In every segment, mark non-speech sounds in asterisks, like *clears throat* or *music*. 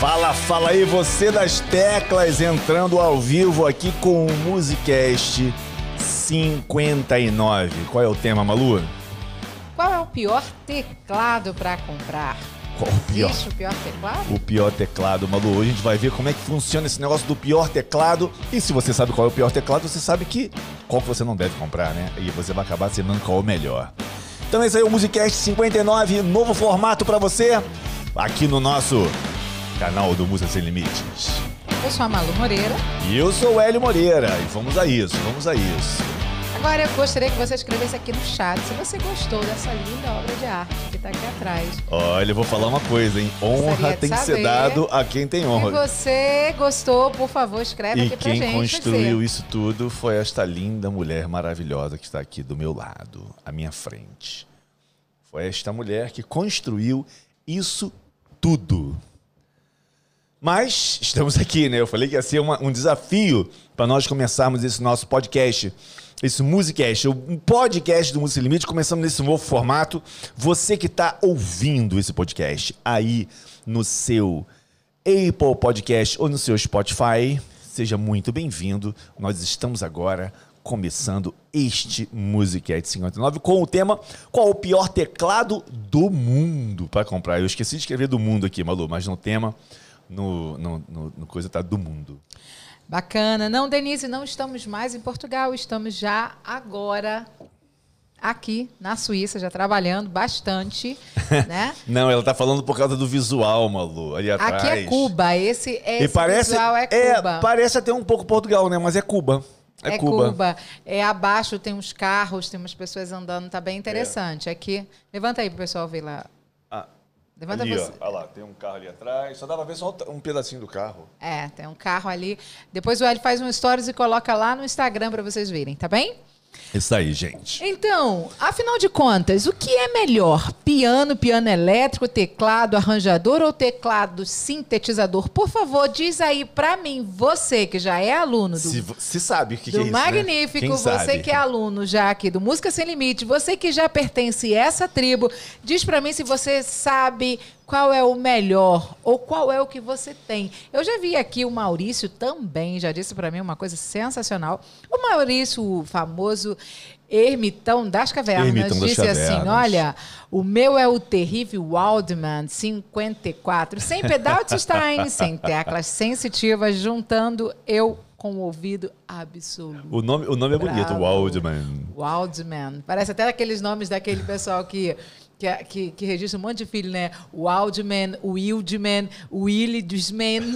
Fala, fala aí, você das teclas, entrando ao vivo aqui com o Musicast 59. Qual é o tema, Malu? Qual é o pior teclado para comprar? Qual o pior? Existe o pior teclado? O pior teclado, Malu. Hoje a gente vai ver como é que funciona esse negócio do pior teclado. E se você sabe qual é o pior teclado, você sabe que qual que você não deve comprar, né? E você vai acabar sabendo qual é o melhor. Então esse aí é o Musicast 59, novo formato para você, aqui no nosso canal do Música Sem Limites. Eu sou a Malu Moreira. E eu sou o Hélio Moreira. E vamos a isso, vamos a isso. Agora eu gostaria que você escrevesse aqui no chat se você gostou dessa linda obra de arte que está aqui atrás. Olha, eu vou falar uma coisa, hein? Honra tem que ser dado a quem tem Se honra. você gostou, por favor, escreve E aqui pra quem gente. construiu dizer. isso tudo foi esta linda mulher maravilhosa que está aqui do meu lado, à minha frente. Foi esta mulher que construiu isso tudo. Mas estamos aqui, né? Eu falei que ia ser uma- um desafio para nós começarmos esse nosso podcast, esse Musicast, o um podcast do Música Limite. Começamos nesse novo formato. Você que está ouvindo esse podcast aí no seu Apple Podcast ou no seu Spotify, seja muito bem-vindo. Nós estamos agora começando este Musicast 59 com o tema Qual o pior teclado do mundo para comprar? Eu esqueci de escrever do mundo aqui, Malu, mas no tema, no, no, no- no coisa tá do mundo. Bacana. Não, Denise, não estamos mais em Portugal, estamos já agora aqui na Suíça, já trabalhando bastante, *laughs* né? Não, ela tá falando por causa do visual, Malu, ali atrás. Aqui é Cuba, esse, esse parece, visual é Cuba. parece até um pouco Portugal, né? Mas é Cuba. É, É Cuba. Cuba. É abaixo tem uns carros, tem umas pessoas andando, tá bem interessante. Aqui, levanta aí pro pessoal ver lá. Levanta ali, você. ó. Olha lá, tem um carro ali atrás. Só pra ver só um pedacinho do carro. É, tem um carro ali. Depois o Hélio faz um stories e coloca lá no Instagram para vocês verem, tá bem? Isso aí, gente. Então, afinal de contas, o que é melhor? Piano, piano elétrico, teclado, arranjador ou teclado sintetizador? Por favor, diz aí pra mim, você que já é aluno do Se, se sabe o que, que é isso, né? Magnífico, Quem você sabe? que é aluno já aqui do Música Sem Limite, você que já pertence a essa tribo, diz pra mim se você sabe qual é o melhor ou qual é o que você tem. Eu já vi aqui o Maurício também, já disse pra mim uma coisa sensacional. O Maurício, o famoso ermitão das cavernas, Ermitão das disse assim, Cavernas. olha, o meu é o terrível Waldman 54, sem pedalstein, sem teclas sensitivas, juntando eu com o ouvido absoluto. O nome, o nome é bonito. Waldman. Waldman. Parece até aqueles nomes daquele pessoal que, que, que, que registra um monte de filho, né? Waldman, Wildman, Willidman.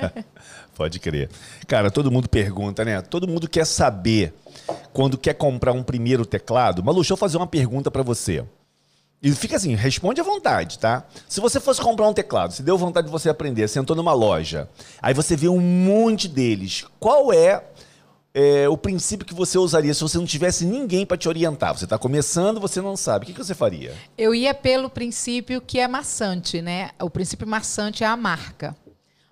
*laughs* Pode crer. Cara, todo mundo pergunta, né? Todo mundo quer saber quando quer comprar um primeiro teclado. Malu, deixa eu fazer uma pergunta pra você. E fica assim, responde à vontade, tá? Se você fosse comprar um teclado, se deu vontade de você aprender, sentou numa loja, aí você vê um monte deles, qual é, é, o princípio que você usaria se você não tivesse ninguém pra te orientar? Você tá começando, você não sabe. O que, que você faria? Eu ia pelo princípio que é maçante, né? O princípio maçante é a marca.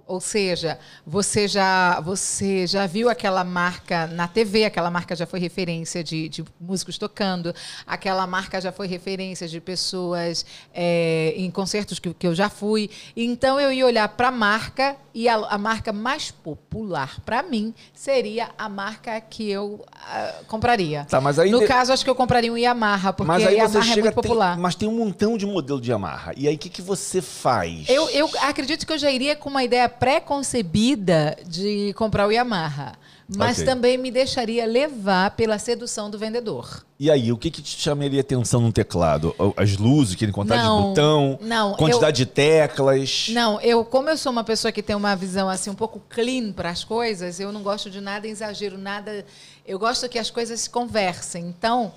Ou seja, você já, você já viu aquela marca na TV, aquela marca já foi referência de, de músicos tocando, aquela marca já foi referência de pessoas é, em concertos que, que eu já fui. Então eu ia olhar para a marca e a, marca mais popular para mim seria a marca que eu ah, compraria. Tá, mas aí no de- caso, acho que eu compraria um Yamaha, porque Mas a aí Yamaha é muito tem- popular. mas tem um montão de modelo de Yamaha. E aí, o que, que você faz? Eu, eu acredito que eu já iria com uma ideia pré-concebida de comprar o Yamaha. Mas Ok. também me deixaria levar pela sedução do vendedor. E aí, o que, que te chamaria atenção num teclado? As luzes, aquele quantidade de botão, não, quantidade de teclas. Não, eu, como eu sou uma pessoa que tem uma visão assim um pouco clean para as coisas, eu não gosto de nada exagero, nada. Eu gosto que as coisas se conversem. Então,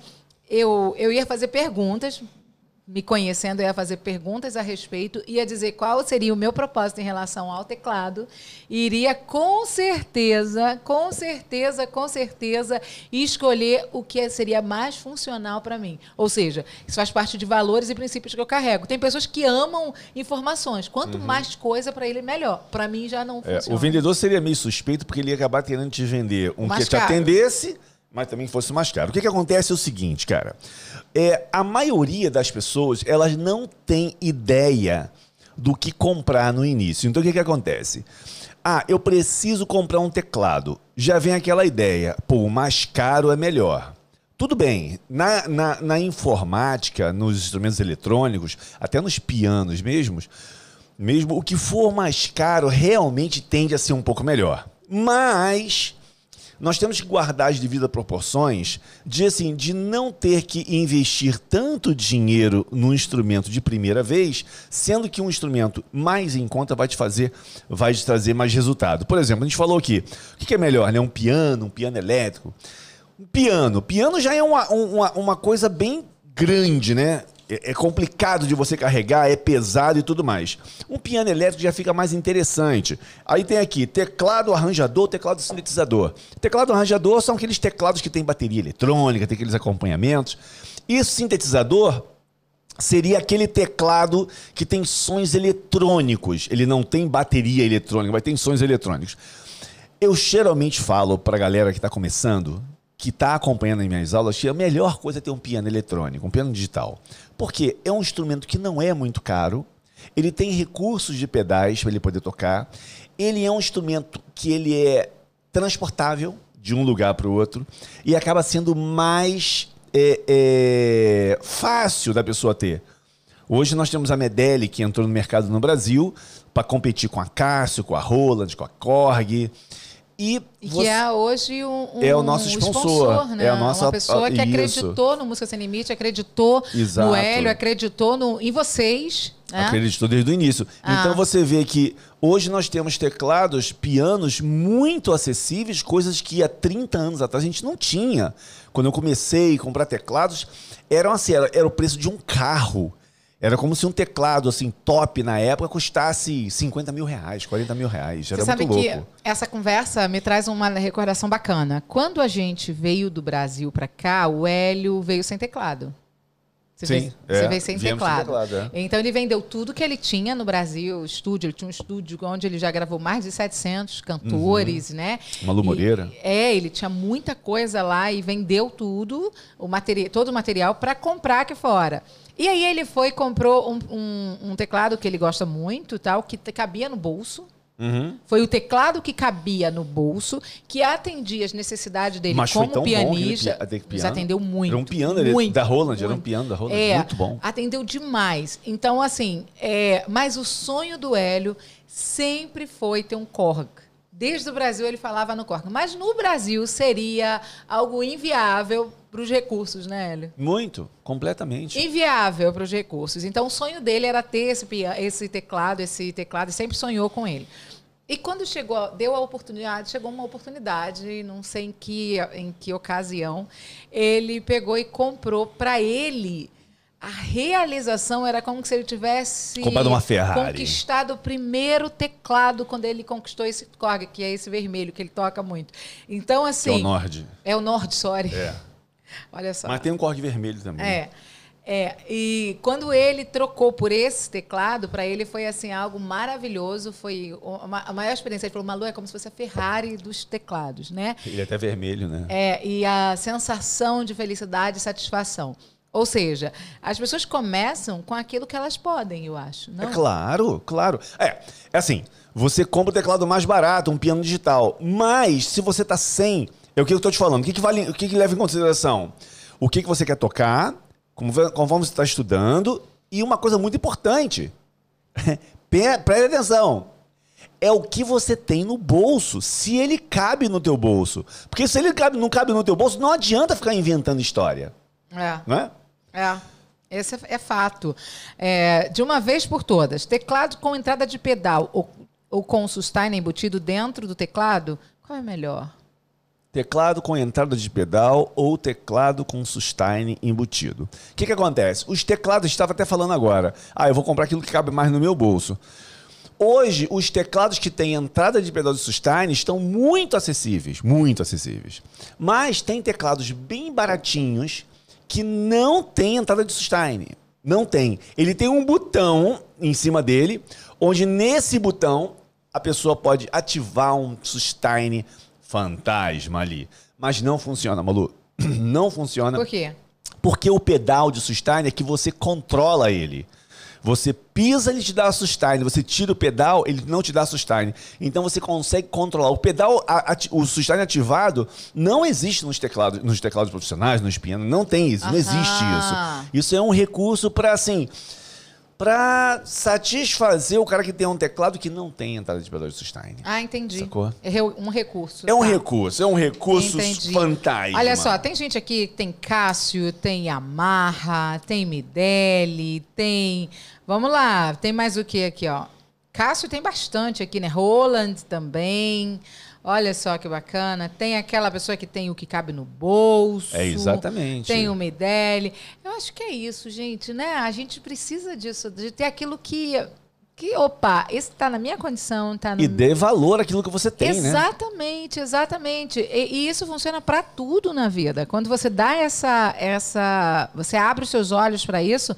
eu, eu ia fazer perguntas, me conhecendo, ia fazer perguntas a respeito, ia dizer qual seria o meu propósito em relação ao teclado, e iria com certeza, com certeza, com certeza, escolher o que seria mais funcional para mim. Ou seja, isso faz parte de valores e princípios que eu carrego. Tem pessoas que amam informações. Quanto mais coisa para ele, melhor. Para mim já não Uhum. É, funciona. o vendedor seria meio suspeito porque ele ia acabar querendo te vender um Mais que te caro. atendesse, mas também fosse mais caro. O que, que acontece é o seguinte, cara. É, a maioria das pessoas, elas não tem ideia do que comprar no início. Então o que, que acontece? Ah, eu preciso comprar um teclado. Já vem aquela ideia, pô, o mais caro é melhor. Tudo bem, na, na, na informática, nos instrumentos eletrônicos, até nos pianos mesmos, mesmo o que for mais caro realmente tende a ser um pouco melhor. Mas nós temos que guardar as devidas proporções de assim, de não ter que investir tanto dinheiro num instrumento de primeira vez, sendo que um instrumento mais em conta vai te fazer, vai te trazer mais resultado. Por exemplo, a gente falou aqui, o que é melhor, né? Um piano, um piano elétrico. Um piano. Piano já é uma, uma, uma coisa bem grande, né? É, é complicado de você carregar, é pesado e tudo mais. Um piano elétrico já fica mais interessante. Aí tem aqui teclado arranjador, teclado sintetizador. Teclado arranjador são aqueles teclados que tem bateria eletrônica, tem aqueles acompanhamentos. E sintetizador seria aquele teclado que tem sons eletrônicos. Ele não tem bateria eletrônica, mas tem sons eletrônicos. Eu geralmente falo para a galera que está começando, que está acompanhando as minhas aulas, que a melhor coisa é ter um piano eletrônico, um piano digital. Porque é um instrumento que não é muito caro, ele tem recursos de pedais para ele poder tocar, ele é um instrumento que ele é transportável de um lugar para o outro e acaba sendo mais é, é, fácil da pessoa ter. Hoje nós temos a Medeli, que entrou no mercado no Brasil para competir com a Cássio, com a Roland, com a Korg. E, e você... que é hoje um, um é o nosso sponsor, sponsor né? é a nossa uma pessoa que acreditou no Música Sem Limite, acreditou Exato. no Hélio, acreditou no, em vocês. Né? Acreditou desde o início. Ah. Então você vê que hoje nós temos teclados, pianos muito acessíveis, coisas que há 30 anos atrás a gente não tinha. Quando eu comecei a comprar teclados, eram assim, era, era o preço de um carro. Era como se um teclado assim top na época custasse 50 mil reais, 40 mil reais. Era Você sabe muito louco. que essa conversa me traz uma recordação bacana. Quando a gente veio do Brasil para cá, o Hélio veio sem teclado. Você Sim, veio, é, você veio sem teclado. Sem teclado é. Então ele vendeu tudo que ele tinha no Brasil, estúdio. Ele tinha um estúdio onde ele já gravou mais de 700 cantores, uhum. né? Malu Moreira. E, é, ele tinha muita coisa lá e vendeu tudo, o material, todo o material para comprar aqui fora. E aí ele foi e comprou um, um, um, teclado que ele gosta muito, tal, que cabia no bolso. Uhum. Foi o teclado que cabia no bolso, que atendia as necessidades dele Mas como pianista. Bom Nos atendeu muito. Era um piano muito, da Roland, muito. era um piano da Roland, é, muito bom. Atendeu demais. Então, assim, é, mas o sonho do Hélio sempre foi ter um Korg. Desde o Brasil ele falava no Korg. Mas no Brasil seria algo inviável para os recursos, né, Hélio? Muito, completamente. Inviável para os recursos. Então, o sonho dele era ter esse, esse teclado, esse teclado, e sempre sonhou com ele. E quando chegou, deu a oportunidade, chegou uma oportunidade, não sei em que, em que ocasião, ele pegou e comprou para ele a realização era como se ele tivesse uma Ferrari. conquistado o primeiro teclado quando ele conquistou esse Korg, que é esse vermelho que ele toca muito. Então assim, é o Nord. É o Nord, sorry. É. *laughs* Olha só. Mas tem um Korg vermelho também. É. É, e quando ele trocou por esse teclado, para ele foi assim algo maravilhoso, foi uma, a maior experiência. Ele falou, Malu, é como se fosse a Ferrari dos teclados, né? Ele é até vermelho, né? É, e a sensação de felicidade e satisfação. Ou seja, as pessoas começam com aquilo que elas podem, eu acho. Não? É claro, claro. É, é assim, você compra o teclado mais barato, um piano digital. Mas, se você está sem. É o que eu estou te falando. O que, que, vale, o que, que leva em consideração? O que, que você quer tocar, conforme você está estudando. E uma coisa muito importante. *laughs* Preste atenção. É o que você tem no bolso, se ele cabe no teu bolso. Porque se ele cabe, não cabe no teu bolso, não adianta ficar inventando história. É. Não é? É. Esse é, é fato. É, de uma vez por todas, teclado com entrada de pedal ou, ou com sustain embutido dentro do teclado, qual é melhor? Teclado com entrada de pedal ou teclado com sustain embutido. O que, que acontece? Os teclados, estava até falando agora. Ah, eu vou comprar aquilo que cabe mais no meu bolso. Hoje, os teclados que têm entrada de pedal de sustain estão muito acessíveis, muito acessíveis. Mas tem teclados bem baratinhos que não tem entrada de sustain. Não tem. Ele tem um botão em cima dele, onde nesse botão a pessoa pode ativar um sustain fantasma ali. Mas não funciona, Malu. *clears throat* Não funciona. Por quê? Porque o pedal de sustain é que você controla ele. Você pisa, ele te dá sustain. Você tira o pedal, ele não te dá sustain. Então você consegue controlar. O pedal, o sustain ativado, não existe nos teclados, nos teclados profissionais, nos pianos. Não tem isso. Não existe isso. Isso é um recurso para assim para satisfazer o cara que tem um teclado que não tem entrada de pedal de sustain. Ah, entendi. Sacou? É um recurso. É um tá. recurso, é um recurso entendi. fantasma. Olha só, tem gente aqui que tem Cássio, tem Yamaha, tem Mideli, tem. Vamos lá, tem mais o que aqui, ó? Cássio tem bastante aqui, né? Roland também. Olha só que bacana. Tem aquela pessoa que tem o que cabe no bolso. É exatamente. Tem o Medeli. Eu acho que é isso, gente, né? A gente precisa disso, de ter aquilo que que, opa, esse está na minha condição, tá no... E dê valor àquilo que você tem, exatamente, né? Exatamente, exatamente. E, isso funciona para tudo na vida. Quando você dá essa, essa, você abre os seus olhos para isso,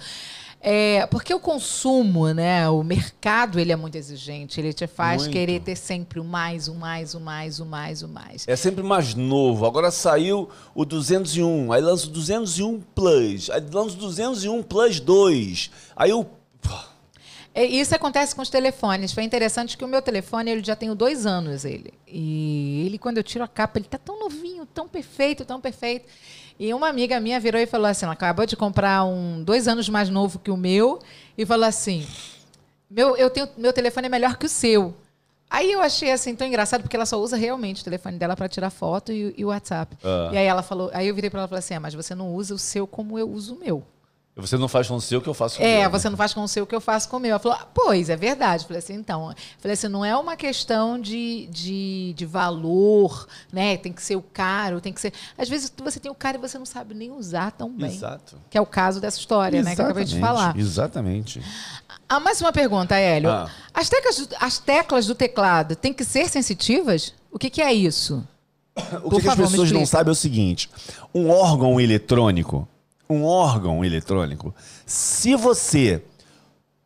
é, porque o consumo, né, o mercado, ele é muito exigente. Ele te faz muito. querer ter sempre o mais, o mais, o mais, o mais, o mais. É sempre mais novo. Agora saiu o 201, aí lança o 201 Plus, aí lança o 201 Plus 2. Aí o... É, isso acontece com os telefones. Foi interessante que o meu telefone, ele já tem dois anos, ele. E ele, quando eu tiro a capa, ele tá tão novinho, tão perfeito, tão perfeito. E uma amiga minha virou e falou assim: ela acabou de comprar um dois anos mais novo que o meu e falou assim: meu, eu tenho, meu telefone é melhor que o seu. Aí eu achei assim tão engraçado porque ela só usa realmente o telefone dela para tirar foto e, o WhatsApp. Ah. E aí ela falou, aí eu virei para ela e falei assim: ah, mas você não usa o seu como eu uso o meu. Você não faz com o seu que eu faço com é, o meu. É, você não faz com o seu que eu faço com o meu. Ela falou, ah, pois, é verdade. Eu falei assim, então. Falei assim, não é uma questão de, de, de valor, né? Tem que ser o caro, tem que ser. Às vezes você tem o caro e você não sabe nem usar tão bem. Exato. Que é o caso dessa história, Exatamente. né? Que eu acabei de falar. Exatamente. Ah, mais uma pergunta, Hélio. Ah. As, teclas, as teclas do teclado têm que ser sensitivas? O que, que é isso? *coughs* o que, que favor, as pessoas não sabem é o seguinte: um órgão eletrônico um órgão eletrônico, se você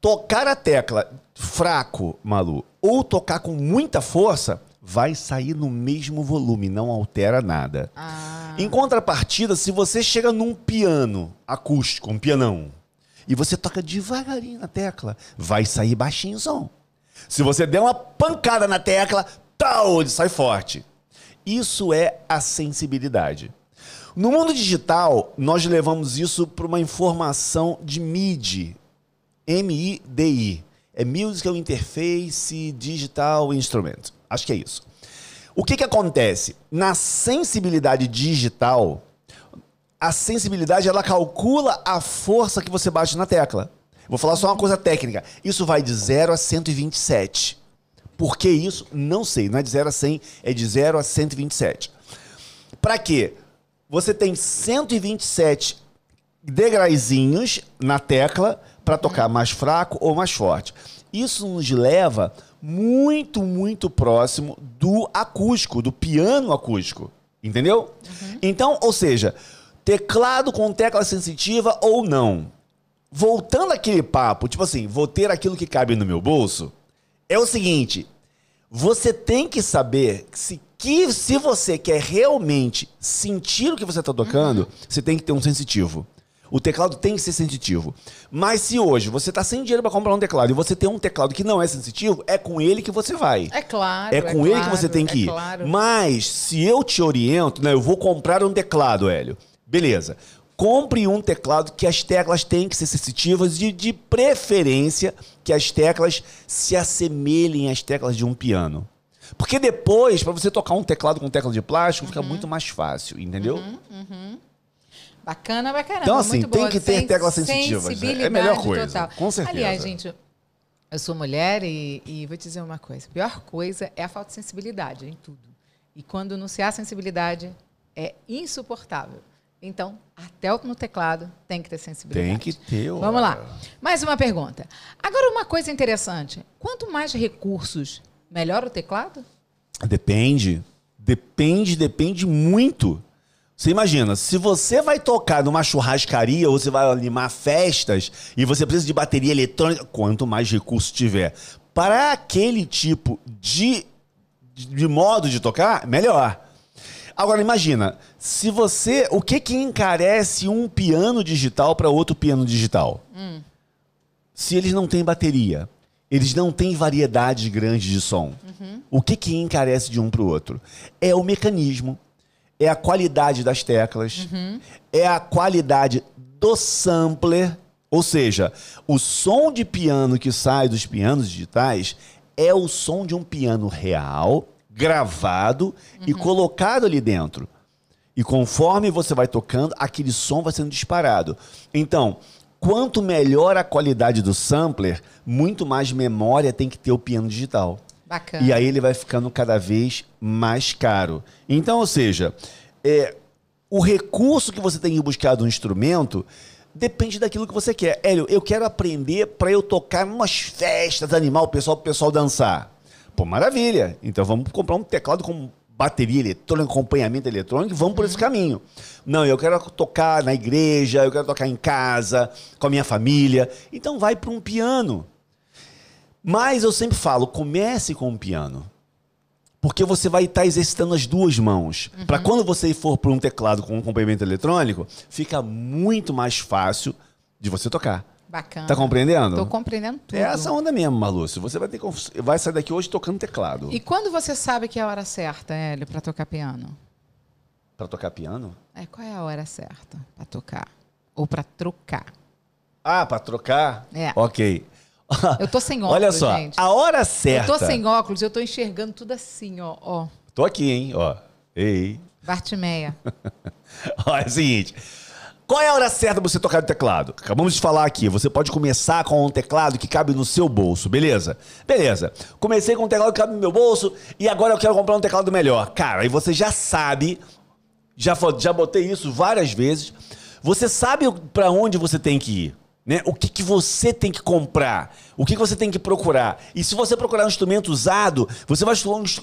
tocar a tecla fraco, Malu, ou tocar com muita força, vai sair no mesmo volume, não altera nada. Ah. Em contrapartida, se você chega num piano acústico, um pianão, e você toca devagarinho na tecla, vai sair baixinho o som. Se você der uma pancada na tecla, tal, sai forte. Isso é a sensibilidade. No mundo digital, nós levamos isso para uma informação de MIDI. M-I-D-I. É Musical Interface Digital Instrument. Acho que é isso. O que, que acontece? Na sensibilidade digital, a sensibilidade ela calcula a força que você bate na tecla. Vou falar só uma coisa técnica. Isso vai de 0 a 127. Por que isso? Não sei. Não é de 0 a 100, é de 0 a 127. Para quê? Você tem 127 degraizinhos na tecla para tocar mais fraco ou mais forte. Isso nos leva muito, muito próximo do acústico, do piano acústico. Entendeu? Uhum. Então, ou seja, teclado com tecla sensitiva ou não. Voltando àquele papo, tipo assim, vou ter aquilo que cabe no meu bolso. É o seguinte, você tem que saber se que se você quer realmente sentir o que você está tocando, uhum. você tem que ter um sensitivo. O teclado tem que ser sensitivo. Mas se hoje você está sem dinheiro para comprar um teclado e você tem um teclado que não é sensitivo, é com ele que você vai. É claro. É com é ele claro, que você tem que é ir. Claro. Mas se eu te oriento, né, eu vou comprar um teclado, Hélio. Beleza. Compre um teclado que as teclas têm que ser sensitivas e de preferência que as teclas se assemelhem às teclas de um piano. Porque depois, para você tocar um teclado com tecla de plástico, uhum. fica muito mais fácil, entendeu? Uhum, uhum. Bacana, bacana. Então, assim, muito tem boa. que ter Sen teclas sensitivas. É a melhor coisa. Total. Com certeza. Aliás, gente, eu sou mulher e, e vou te dizer uma coisa. A pior coisa é a falta de sensibilidade em tudo. E quando não se há sensibilidade, é insuportável. Então, até no teclado tem que ter sensibilidade. Tem que ter. Vamos lá. Mais uma pergunta. Agora, uma coisa interessante. Quanto mais recursos Melhora o teclado? Depende. Depende, depende muito. Você imagina, se você vai tocar numa churrascaria ou você vai animar festas e você precisa de bateria eletrônica, quanto mais recurso tiver para aquele tipo de, de modo de tocar, melhor. Agora imagina, se você, o que que encarece um piano digital para outro piano digital? Hum. se eles não têm bateria, eles não têm variedade grande de som, o que que encarece de um para o outro? É o mecanismo, é a qualidade das teclas, é a qualidade do sampler, ou seja, o som de piano que sai dos pianos digitais é o som de um piano real, gravado e colocado ali dentro. E conforme você vai tocando, aquele som vai sendo disparado. Então, quanto melhor a qualidade do sampler, muito mais memória tem que ter o piano digital. Bacana. E aí ele vai ficando cada vez mais caro. Então, ou seja, é, o recurso que você tem que buscar do instrumento depende daquilo que você quer. Hélio, eu quero aprender para eu tocar em umas festas, animar o pessoal, o pessoal dançar. Pô, maravilha. Então vamos comprar um teclado com bateria eletrônica, acompanhamento eletrônico, vamos por esse caminho. Não, eu quero tocar na igreja, eu quero tocar em casa, com a minha família. Então vai para um piano. Mas eu sempre falo, comece com um piano. Porque você vai estar exercitando as duas mãos. Para quando você for para um teclado com um acompanhamento eletrônico, fica muito mais fácil de você tocar. Bacana. Tá compreendendo? Tô compreendendo tudo. É essa onda mesmo, Marlúcio. Você vai ter vai sair daqui hoje tocando teclado. E quando você sabe que é a hora certa, Hélio, para tocar piano? Para tocar piano? É, qual é a hora certa para tocar? Ou para trocar? Ah, para trocar? É. Ok. *laughs* Eu tô sem óculos, Olha só, gente. a hora Eu certa. tô sem óculos, eu tô enxergando tudo assim, ó. ó. Tô aqui, hein? Ó. Ei. Bartimeia. Ó, *laughs* é o seguinte. Qual é a hora certa pra você tocar no teclado? Acabamos de falar aqui. Você pode começar com um teclado que cabe no seu bolso, beleza? Beleza. Comecei com um teclado que cabe no meu bolso e agora eu quero comprar um teclado melhor. Cara, aí você já sabe, já, já botei isso várias vezes. Você sabe pra onde você tem que ir. Né? O que, que você tem que comprar? O que, que você tem que procurar? E se você procurar um instrumento usado, você vai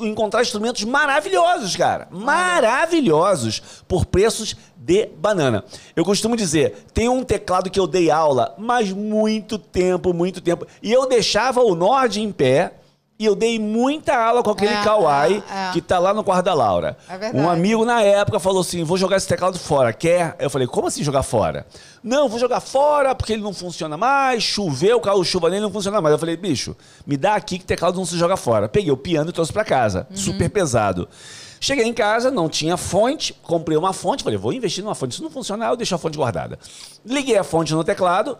encontrar instrumentos maravilhosos, cara. Maravilhosos. Por preços de banana. Eu costumo dizer, tem um teclado que eu dei aula, mas muito tempo, muito tempo. E eu deixava o Nord em pé. E eu dei muita aula com aquele É, Kawai é, é. que tá lá no quarto da Laura. É verdade. Um amigo na época falou assim: vou jogar esse teclado fora. Quer? Eu falei, como assim jogar fora? Não, vou jogar fora porque ele não funciona mais. Choveu, caiu chuva nele, não funciona mais. Eu falei, bicho, me dá aqui que teclado não se joga fora. Peguei o piano e trouxe pra casa. Uhum. Super pesado. Cheguei em casa, não tinha fonte, comprei uma fonte, falei, vou investir numa fonte. Se não funcionar, eu deixo a fonte guardada. Liguei a fonte no teclado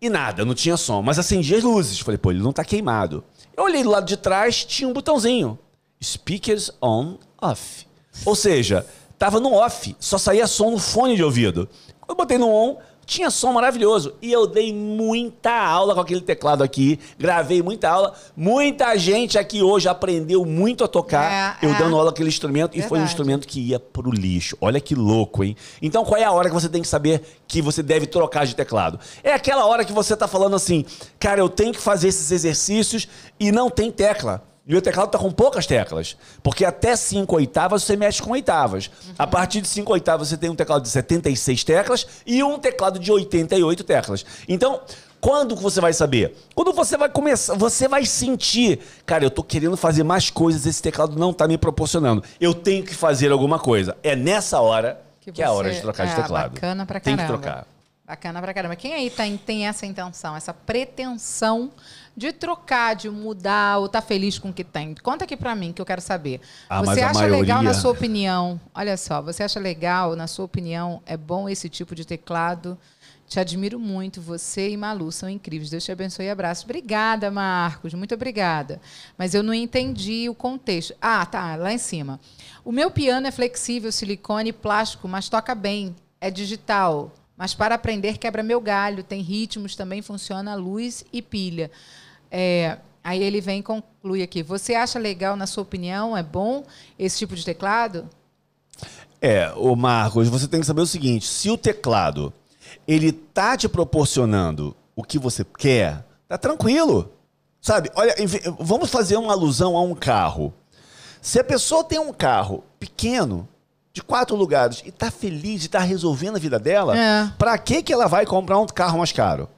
e nada, não tinha som. Mas acendi as luzes. Falei, pô, ele não tá queimado. Eu olhei do lado de trás, tinha um botãozinho. Speakers on, off. Ou seja, tava no off, só saía som no fone de ouvido. Eu botei no on, tinha som maravilhoso. E eu dei muita aula com aquele teclado aqui, gravei muita aula. Muita gente aqui hoje aprendeu muito a tocar, É, eu é. dando aula com aquele instrumento, e foi um Verdade. instrumento que ia pro lixo. Olha que louco, hein? Então qual é a hora que você tem que saber que você deve trocar de teclado? É aquela hora que você tá falando assim, cara, eu tenho que fazer esses exercícios e não tem tecla. E o teclado tá com poucas teclas. Porque até 5 oitavas você mexe com oitavas. A partir de 5 oitavas você tem um teclado de 76 teclas e um teclado de 88 teclas. Então, quando que você vai saber? Quando você vai começar, você vai sentir, cara, eu tô querendo fazer mais coisas, esse teclado não tá me proporcionando. Eu tenho que fazer alguma coisa. É nessa hora que, é a hora de trocar de é, teclado. Bacana pra Tem caramba. que trocar. Bacana pra caramba. Quem aí tem, tem essa intenção, essa pretensão de trocar, de mudar, ou tá feliz com o que tem? Conta aqui pra mim, que eu quero saber. Ah, você acha legal, maioria- na sua opinião, olha só, você acha legal, na sua opinião, é bom esse tipo de teclado? Te admiro muito, você e Malu são incríveis. Deus te abençoe e abraço. Obrigada, Marcos, muito obrigada. Mas eu não entendi o contexto. Ah, tá, lá em cima. O meu piano é flexível, silicone e plástico, mas toca bem. É digital. Mas para aprender quebra meu galho. Tem ritmos, também funciona luz e pilha. É, aí ele vem e conclui aqui. Você acha legal, na sua opinião, é bom esse tipo de teclado? É, o Marcos, você tem que saber o seguinte: se o teclado ele tá te proporcionando o que você quer, tá tranquilo. Sabe? Olha, vamos fazer uma alusão a um carro. Se a pessoa tem um carro pequeno, de quatro lugares, e tá feliz e tá resolvendo a vida dela, É. pra que que ela vai comprar um carro mais caro?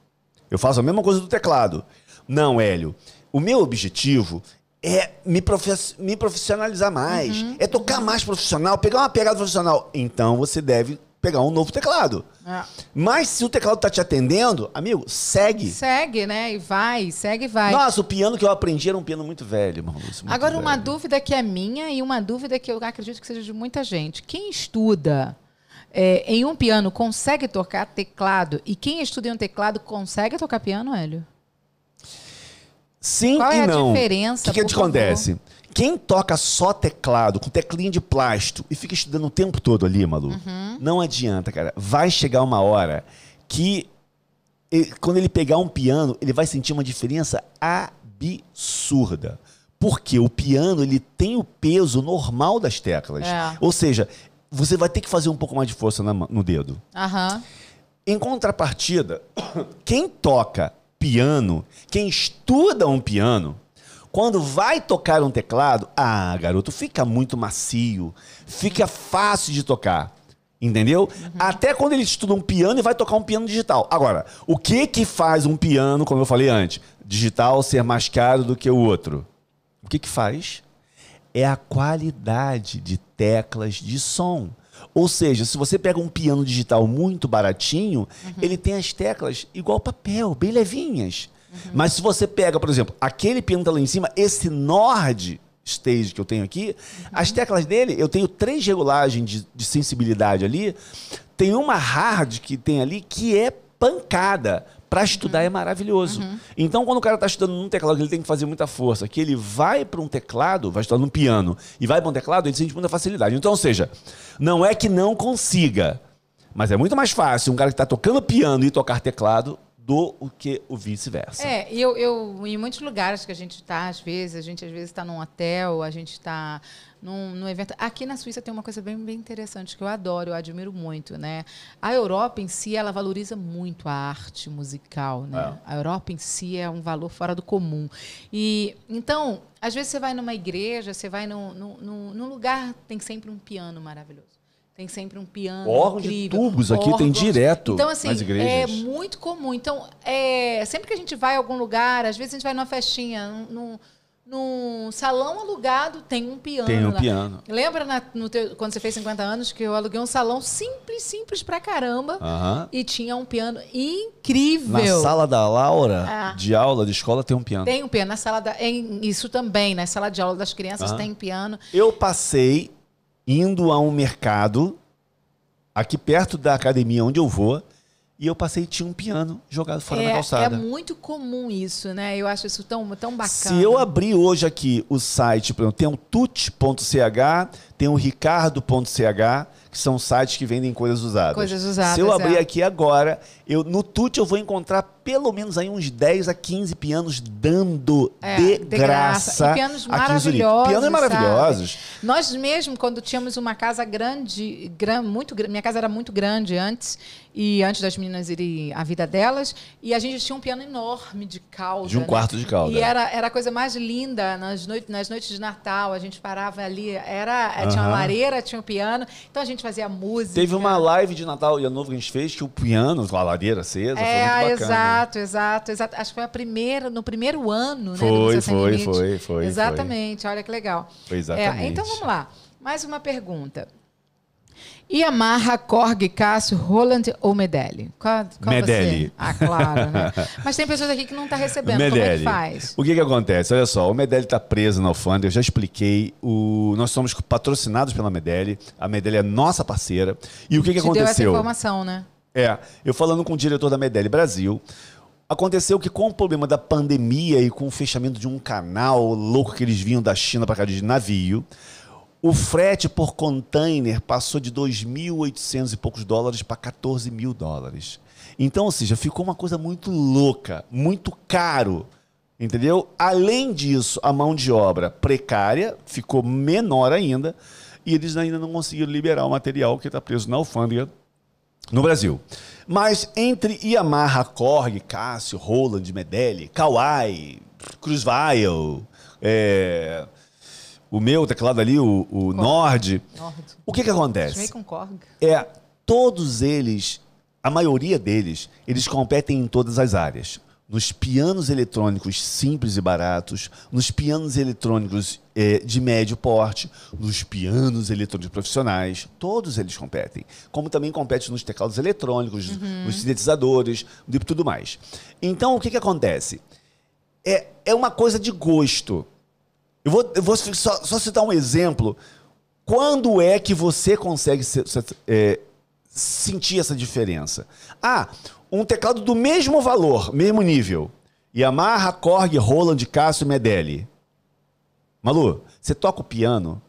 Eu faço a mesma coisa do teclado. Não, Hélio. O meu objetivo é me, profe- me profissionalizar mais. É tocar mais profissional, pegar uma pegada profissional. Então você deve pegar um novo teclado. É. Mas se o teclado tá te atendendo, amigo, segue. Segue, né? E vai, segue e vai. Nossa, o piano que eu aprendi era um piano muito velho, muito Agora, uma velho. dúvida que é minha e uma dúvida que eu acredito que seja de muita gente. Quem estuda é, em um piano consegue tocar teclado? E quem estuda em um teclado consegue tocar piano, Hélio? Sim Qual e é a não. diferença, O que, que acontece? Quem toca só teclado, com teclinha de plástico, e fica estudando o tempo todo ali, Malu, Uhum. não adianta, cara. Vai chegar uma hora que, ele- quando ele pegar um piano, ele vai sentir uma diferença absurda. Porque o piano, ele tem o peso normal das teclas. É. Ou seja, você vai ter que fazer um pouco mais de força na no dedo. Aham. Em contrapartida, *coughs* quem toca piano, quem estuda um piano, quando vai tocar um teclado, ah, garoto, fica muito macio, fica fácil de tocar. Entendeu? Até quando ele estuda um piano e vai tocar um piano digital. Agora, o que que faz um piano, como eu falei antes, digital ser mais caro do que o outro? O que que faz? é a qualidade de teclas de som. Ou seja, se você pega um piano digital muito baratinho, ele tem as teclas igual papel, bem levinhas. Mas se você pega, por exemplo, aquele piano que tá lá em cima, esse Nord Stage que eu tenho aqui, as teclas dele, eu tenho três regulagens de, de sensibilidade ali. Tem uma hard que tem ali que é pancada. Para estudar é maravilhoso. Então, quando o cara está estudando num teclado que ele tem que fazer muita força, que ele vai para um teclado, vai estudar num piano e vai para um teclado, ele sente muita facilidade. Então, ou seja, não é que não consiga, mas é muito mais fácil um cara que está tocando piano e tocar teclado do que o vice-versa. É, e eu, eu, em muitos lugares que a gente está, às vezes, a gente às vezes está num hotel, a gente está num, num evento. Aqui na Suíça tem uma coisa bem, bem interessante que eu adoro, eu admiro muito, né? A Europa em si, ela valoriza muito a arte musical, né? A Europa em si é um valor fora do comum. E então, às vezes você vai numa igreja, você vai num, num- num lugar, tem sempre um piano maravilhoso. Tem sempre um piano Órgão de tubos aqui tem direto Então, assim, é muito comum. Então, é, sempre que a gente vai a algum lugar, às vezes a gente vai numa festinha, num, num- salão alugado, tem um piano. Tem um lá. piano. Lembra na- teu- quando você fez 50 anos que eu aluguei um salão simples, simples pra caramba Aham. e tinha um piano incrível. Na sala da Laura, Ah. de aula, de escola, tem um piano. Tem um piano na sala da. em- isso também, na sala de aula das crianças Aham. tem piano. Eu passei indo a um mercado aqui perto da academia onde eu vou e eu passei e tinha um piano jogado fora da É, calçada. é muito comum isso, né? Eu acho isso tão, tão bacana. Se eu abrir hoje aqui o site, por exemplo, tem o tut.ch, tem o ricardo.ch, que são sites que vendem coisas usadas. Coisas usadas, Se eu abrir é. aqui agora, eu no tut eu vou encontrar pelo menos aí uns 10 a 15 pianos dando É, de, de graça. graça. E pianos maravilhosos, Pianos maravilhosos. Nós mesmo, quando tínhamos uma casa grande, gran, muito minha casa era muito grande antes, e antes das meninas irem a vida delas, e a gente tinha um piano enorme de cauda. De um né? quarto de cauda. E era, era a coisa mais linda nas, noites nas noites de Natal, a gente parava ali, era, tinha uma lareira, tinha um piano, então a gente fazia música. Teve uma live de Natal e Ano Novo que a gente fez, que o piano, com a lareira acesa, É, foi muito bacana. exato, exato, exato. Acho que foi a primeira, no primeiro ano, né? do Foi, Museu foi, foi, foi, Exatamente, olha que legal. Foi exatamente. É, então vamos lá. Mais uma pergunta. Yamaha, Korg, Cássio, Roland ou Medelli? Qual, qual Medelli. você? Ah, claro, né? *laughs* Mas tem pessoas aqui que não estão recebendo. Como é que Medelli. faz? O que, que acontece? Olha só, o Medelli está preso na alfândega, eu já expliquei. O... Nós somos patrocinados pela Medelli. A Medelli é nossa parceira. E o que, que Te deu essa aconteceu? informação, né? É, eu falando com o diretor da Medelli Brasil, aconteceu que com o problema da pandemia e com o fechamento de um canal louco que eles vinham da China para cá de navio, o frete por container passou de 2.800 e poucos dólares para 14 mil dólares. Então, ou seja, ficou uma coisa muito louca, muito caro. Entendeu? Além disso, a mão de obra precária ficou menor ainda e eles ainda não conseguiram liberar o material que está preso na alfândega no Brasil. Mas entre Yamaha, Korg, Cássio, Roland, Medelli, Kawai, Cruzeweil, é, o meu teclado ali, o, o Nord, Nord. o que que acontece? com Korg. É, todos eles, a maioria deles, eles competem em todas as áreas. nos pianos eletrônicos simples e baratos, nos pianos eletrônicos é, de médio porte, nos pianos eletrônicos profissionais, todos eles competem. Como também compete nos teclados eletrônicos, uhum. nos sintetizadores e tudo mais. Então, o que, que acontece? É, é uma coisa de gosto. Eu vou, eu vou só, só citar um exemplo. Quando é que você consegue é, sentir essa diferença? Ah, um teclado do mesmo valor, mesmo nível. Yamaha, Korg, Roland, Cássio, Medelli. Malu, você toca o piano.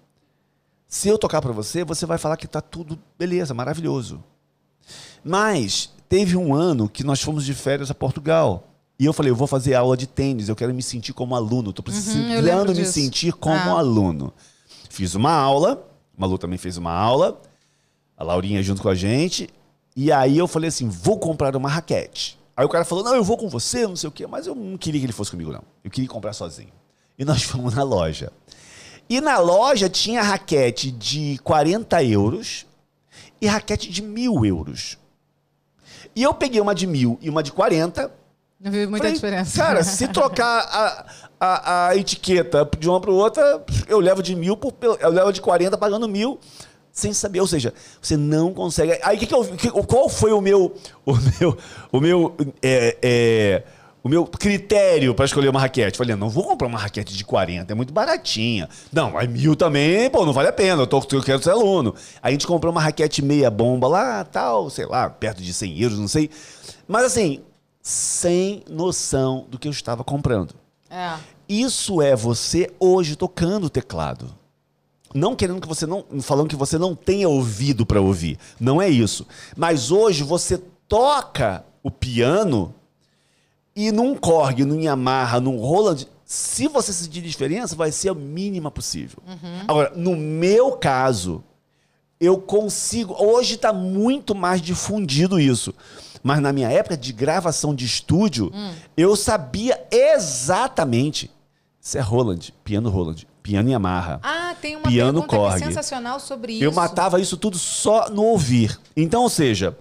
Se eu tocar para você, você vai falar que tá tudo beleza, maravilhoso. Mas teve um ano que nós fomos de férias a Portugal. E eu falei, eu vou fazer aula de tênis, eu quero me sentir como aluno, estou precisando uhum, me sentir como ah. aluno. Fiz uma aula, Malu também fez uma aula, a Laurinha junto com a gente, e aí eu falei assim: vou comprar uma raquete. Aí o cara falou: não, eu vou com você, não sei o quê. Mas eu não queria que ele fosse comigo, não. Eu queria comprar sozinho. E nós *laughs* fomos na loja. E na loja tinha raquete de 40 euros e raquete de mil euros. E eu peguei uma de mil e uma de 40. Não vi muita falei, diferença. Cara, se trocar a, a, a etiqueta de uma para outra, eu levo de mil, por, eu levo de 40 pagando mil sem saber, ou seja, você não consegue. Aí que, que eu, que, qual foi o meu, o meu, o meu, é, é, o meu critério para escolher uma raquete? Falei, não vou comprar uma raquete de 40, é muito baratinha. Não, aí mil também, pô, não vale a pena. Eu, tô, eu quero ser aluno. Aí a gente comprou uma raquete meia bomba lá, tal, sei lá, perto de 100 euros, não sei. Mas assim, sem noção do que eu estava comprando. É. Isso é você hoje tocando o teclado. Não querendo que você não. falando que você não tenha ouvido para ouvir. Não é isso. Mas hoje você toca o piano e num Korg, num Yamaha, num Roland, se você sentir diferença, vai ser a mínima possível. Uhum. Agora, no meu caso, eu consigo. Hoje está muito mais difundido isso. Mas na minha época de gravação de estúdio, hum. eu sabia exatamente. Isso é Roland, piano Roland piano Yamaha. Ah, tem uma piano Korg. sensacional sobre isso. Eu matava isso tudo só no ouvir. Então, ou seja,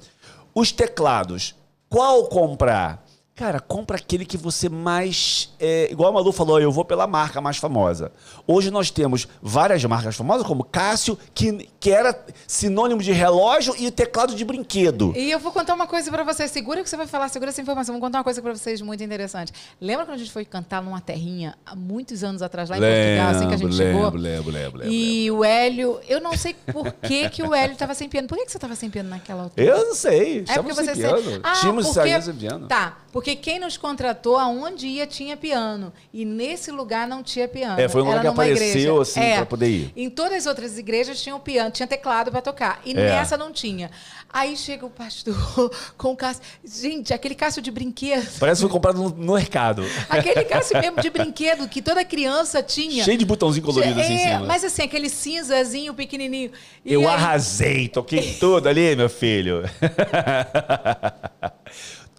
os teclados, qual comprar? Cara, compra aquele que você mais. É, igual a Malu falou, eu vou pela marca mais famosa. Hoje nós temos várias marcas famosas, como Cássio, que, que era sinônimo de relógio e teclado de brinquedo. E eu vou contar uma coisa para vocês. Segura que você vai falar, segura essa informação. Vou contar uma coisa para vocês muito interessante. Lembra quando a gente foi cantar numa terrinha há muitos anos atrás, lá em lembro, Portugal, assim que a gente lembro, chegou? Lembro, lembro, lembro. E lembro. o Hélio, eu não sei por que, que o Hélio estava sem piano. Por que, que você estava sem piano naquela altura? Eu não sei. É porque você sem piano. Ah, Tínhamos porque... sem piano. Tá, porque quem nos contratou, aonde ia tinha piano. E nesse lugar não tinha piano. É, foi um lugar que apareceu igreja. assim é, para poder ir. Em todas as outras igrejas tinham piano, tinha teclado para tocar. E é. nessa não tinha. Aí chega o pastor *laughs* com o Cássio. Gente, aquele Cássio de brinquedo. Parece que foi comprado no, no mercado. *laughs* Aquele Cássio mesmo de *laughs* brinquedo que toda criança tinha. Cheio de botãozinho colorido é, assim em é, cima. Mas assim, aquele cinzazinho pequenininho. E Eu aí... arrasei, toquei tudo ali, meu filho.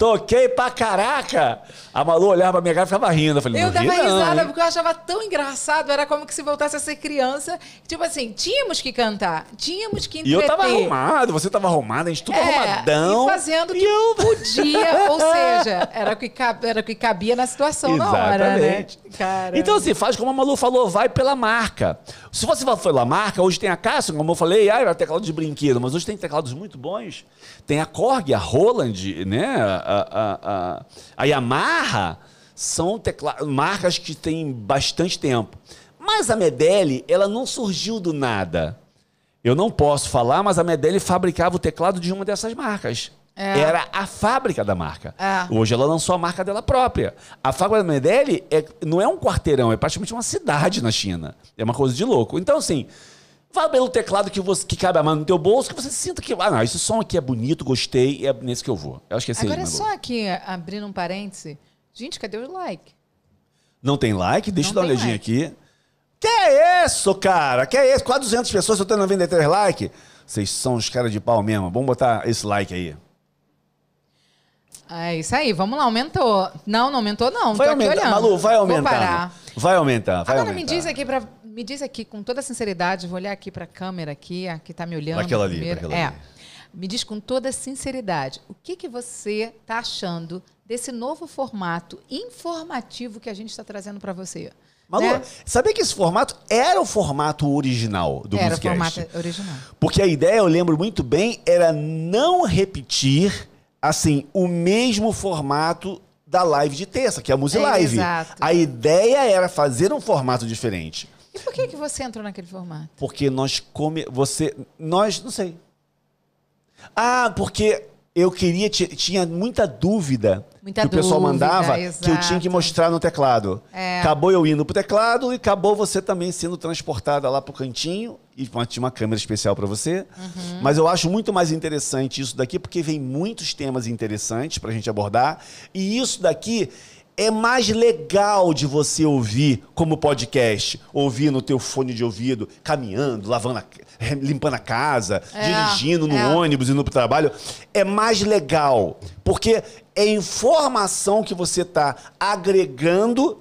Toquei pra caraca. A Malu olhava pra minha cara e ficava rindo. Eu falei, eu dava risada porque eu achava tão engraçado. Era como que se voltasse a ser criança. Tipo assim, tínhamos que cantar, tínhamos que entreter. E eu tava arrumado, você tava arrumado, a gente tudo é, arrumadão. E fazendo o que eu... podia. *laughs* ou seja, era o que, era o que cabia na situação Exatamente. na hora, né? Caramba. Então assim, faz como a Malu falou, vai pela marca. Se você for pela marca, hoje tem a Cássio, como eu falei, ah, era teclado de brinquedo, mas hoje tem teclados muito bons. Tem a Korg, a Roland, né? A, a, a Yamaha são tecla... marcas que têm bastante tempo. Mas a Medelli, ela não surgiu do nada. Eu não posso falar, mas a Medelli fabricava o teclado de uma dessas marcas. É. Era a fábrica da marca. É. Hoje ela lançou a marca dela própria. A fábrica da Medelli é, não é um quarteirão, é praticamente uma cidade na China. É uma coisa de louco. Então, assim, Vá pelo teclado que, você, que cabe a mão no teu bolso, que você sinta que, ah, não, esse som aqui é bonito, gostei, é nesse que eu vou. Eu acho que é Agora, só aqui, abrindo um parêntese. Gente, cadê o like? Não tem like? Deixa não eu dar uma olhadinha like. aqui. Que é isso, cara? Que é isso? Quase 200 pessoas, eu tô 93 likes. Vocês são os caras de pau mesmo. Vamos botar esse like aí. É isso aí, vamos lá, aumentou. Não, não aumentou, não. Vai aumentar, Malu, vai aumentar. Vai aumentar, vai Agora aumentar. me diz aqui para me diz aqui com toda sinceridade, vou olhar aqui para a câmera aqui, a que está me olhando. Aquela ali, aquela é. Ali. Me diz com toda sinceridade, o que, que você está achando desse novo formato informativo que a gente está trazendo para você. Malu, né? sabia que esse formato era o formato original do Era o Musicast? formato original. Porque a ideia, eu lembro muito bem, era não repetir, assim, o mesmo formato da live de terça, que é a Musi É, Live. exato. A ideia era fazer um formato diferente. E por que, que você entrou naquele formato? Porque nós come, você, nós, não sei. Ah, porque eu queria, ti- tinha muita dúvida Muita que o pessoal dúvida, mandava que eu tinha que exato. mostrar no teclado. É. Acabou eu indo pro teclado e acabou você também sendo transportada lá pro cantinho e tinha uma câmera especial para você. Uhum. Mas eu acho muito mais interessante isso daqui porque vem muitos temas interessantes pra gente abordar e isso daqui é mais legal de você ouvir como podcast, ouvir no teu fone de ouvido, caminhando, lavando, a, *laughs* limpando a casa, É, dirigindo no é. ônibus, indo pro trabalho. É mais legal, porque é informação que você está agregando